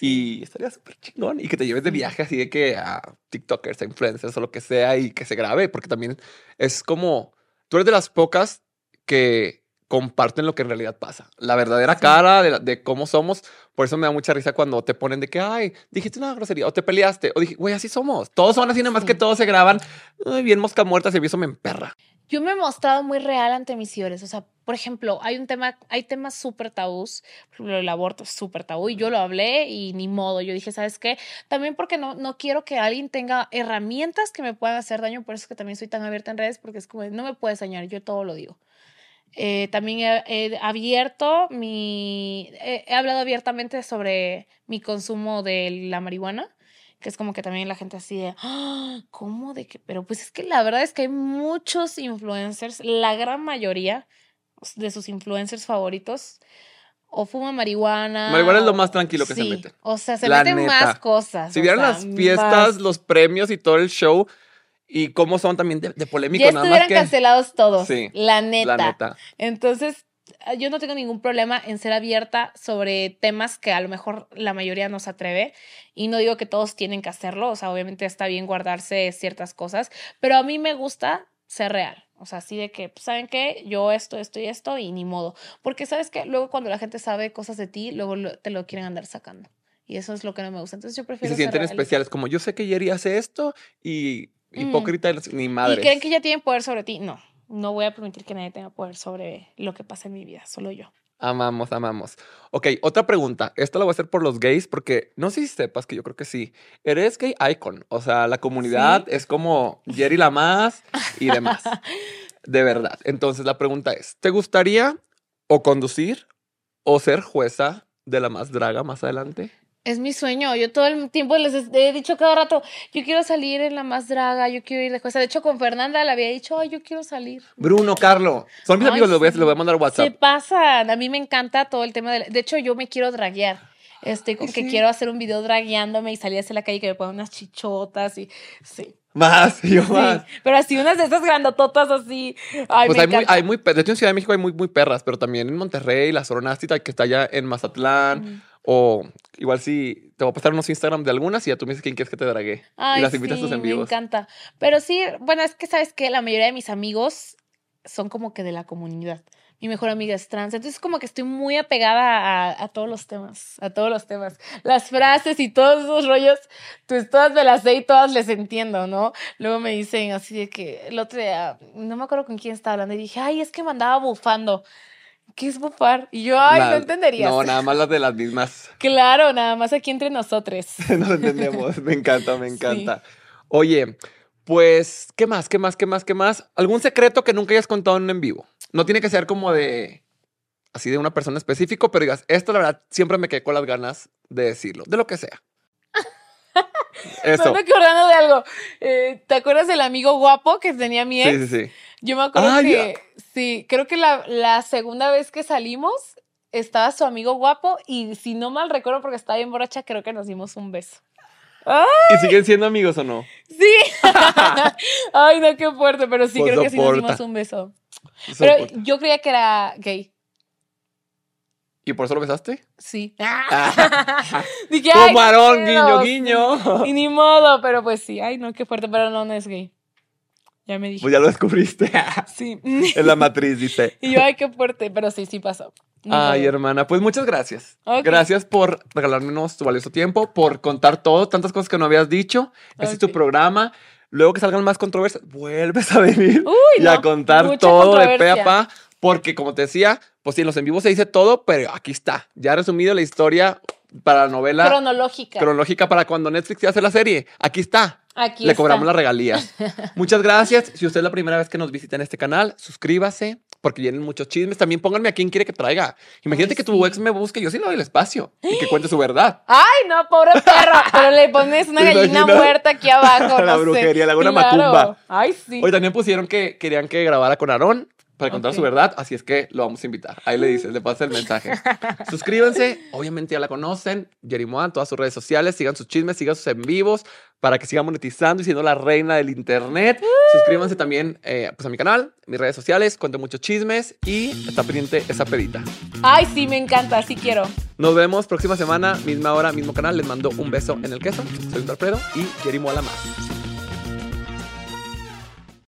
Y estaría súper chingón. Y que te lleves de viaje así de que a TikTokers, a influencers o lo que sea y que se grabe, porque también es como. Tú eres de las pocas que comparten lo que en realidad pasa. La verdadera Sí. cara de, la- de cómo somos. Por eso me da mucha risa cuando te ponen de que, ay, dijiste una grosería o te peleaste. O dije, güey, así somos. Todos son así, nada más Sí. que todos se graban. Ay, bien mosca muerta, y eso me emperra. Yo me he mostrado muy real ante mis seguidores. O sea, por ejemplo, hay un tema, hay temas súper tabús. Por ejemplo, el aborto es súper tabú y yo lo hablé y ni modo. Yo dije, ¿sabes qué? También porque no, no quiero que alguien tenga herramientas que me puedan hacer daño. Por eso es que también soy tan abierta en redes porque es como, no me puedes dañar. Yo todo lo digo. Eh, también he, he abierto mi. He, he hablado abiertamente sobre mi consumo de la marihuana, que es como que también la gente así de. "Ah, ¿Cómo de que? Pero pues es que la verdad es que hay muchos influencers, la gran mayoría de sus influencers favoritos. O fuman marihuana. Marihuana es lo o- más tranquilo que se sí, mete. O sea, se La meten neta. más cosas. Si o vieran sea, las fiestas, más. los premios y todo el show y cómo son también de, de polémico, Ya nada más estuvieran que cancelados todos. Sí, la neta. la neta. Entonces, yo no tengo ningún problema en ser abierta sobre temas que a lo mejor la mayoría no se atreve. Y no digo que todos tienen que hacerlo. O sea, obviamente está bien guardarse ciertas cosas. Pero a mí me gusta ser real. O sea, así de que, pues, ¿saben qué? Yo esto, esto y esto y ni modo. Porque, ¿sabes qué? Luego cuando la gente sabe cosas de ti, luego te lo quieren andar sacando. Y eso es lo que no me gusta. Entonces yo Y prefiero se ser sienten especiales, como yo sé que Jerry hace esto y Mm. hipócrita, ni madre. ¿Y creen que ya tienen poder sobre ti? No. No voy a permitir que nadie tenga poder sobre lo que pasa en mi vida, solo yo. Amamos, amamos. Ok, otra pregunta. Esta la voy a hacer por los gays porque no sé si sepas que yo creo que sí. Eres gay icon. O sea, la comunidad Sí. es como Jerry la más y demás. De verdad. Entonces la pregunta es, ¿te gustaría o conducir o ser jueza de la más draga más adelante? Es mi sueño. Yo todo el tiempo les he dicho cada rato, yo quiero salir en la más draga, yo quiero ir de jueza. De hecho, con Fernanda le había dicho, ay, yo quiero salir. Bruno, Carlo. Son mis Ay, amigos, les voy, a, les voy a mandar Se WhatsApp. pasan. A mí me encanta todo el tema de... De hecho, yo me quiero draguear. Estoy con que quiero hacer un video dragueándome y salir hacia la calle que me pongan unas chichotas y... Sí. Más, y yo Sí, más. pero así unas de esas grandototas así. Ay, Pues me hay muy, hay muy, de hecho en Ciudad de México hay muy, muy perras, pero también en Monterrey, la Soronástica, que está allá en Mazatlán, o igual si te voy a pasar unos Instagram de algunas y ya tú me dices quién quieres que te drague. Ay, y las invitas a tus en vivos. Me encanta. Pero sí, bueno, es que sabes que la mayoría de mis amigos son como que de la comunidad. Mi mejor amiga es trans, entonces como que estoy muy apegada a, a todos los temas, a todos los temas. Las frases y todos esos rollos, pues todas me las sé y todas les entiendo, ¿no? Luego me dicen así de que el otro día, no me acuerdo con quién estaba hablando y dije, ay, es que me andaba bufando. ¿Qué es bufar? Y yo, ay, La- no entenderías. No, nada más las de las mismas. Claro, nada más aquí entre nosotros. Nos entendemos. Me encanta, me encanta. Oye, pues, ¿qué más? ¿Qué más? ¿Qué más? ¿Qué más? ¿Algún secreto que nunca hayas contado en vivo? No tiene que ser como de así de una persona específico, pero digas, esto la verdad siempre me quedé con las ganas de decirlo, de lo que sea. Me Eso. ando acordando de algo. Eh, ¿Te acuerdas del amigo guapo que tenía mi ex? Sí, sí, sí. Yo me acuerdo Ah, que, sí, creo que la, la segunda vez que salimos estaba su amigo guapo y si no mal recuerdo porque estaba bien borracha, creo que nos dimos un beso. ¿Y siguen siendo amigos o no? Sí. Ay, no, qué fuerte, pero sí, Pues creo que sí nos soporta. dimos un beso. Pero Soporta. yo creía que era gay. ¿Y por eso lo besaste? Sí. Dije, ay, guiño, guiño. Y ni modo, pero pues sí. Ay, no, qué fuerte, pero no, no es gay. Ya me dije. Pues ya lo descubriste. Sí. en la matriz, dice. Y yo, ay, qué fuerte, pero sí, sí pasó. Ay, hermana, pues muchas gracias. Gracias por regalarnos tu valioso tiempo, por contar todo, tantas cosas que no habías dicho. Este es tu programa. Luego que salgan más controversias, vuelves a venir Uy, y a contar todo de pe a pa. Porque como te decía, pues sí, en los en vivo se dice todo, pero aquí está. Ya resumido la historia para la novela Cronológica. cronológica para cuando Netflix hace la serie. Aquí está. Aquí Le está. cobramos las regalías. Muchas gracias. Si usted es la primera vez que nos visita en este canal, suscríbase porque vienen muchos chismes. También pónganme a quién quiere que traiga. Imagínate Ay, que tu ex me busque, yo sí le doy el espacio y que cuente su verdad. Ay, no, pobre perro. Pero le pones una ¿Te gallina muerta aquí abajo. La no sé. brujería, le hago una Claro. macumba. Ay, sí. Hoy también pusieron que querían que grabara con Aarón para contar su verdad, así es que lo vamos a invitar. Ahí le dices, le pasa el mensaje. Suscríbanse, obviamente ya la conocen, Jerimoa en todas sus redes sociales, sigan sus chismes, sigan sus en vivos para que siga monetizando y siendo la reina del internet. Suscríbanse también eh, pues a mi canal, mis redes sociales, cuento muchos chismes y está pendiente esa pedita. Ay, sí, me encanta. Sí quiero. Nos vemos próxima semana, misma hora, mismo canal. Les mando un beso en el queso. Soy Alfredo y Jerimoa la más.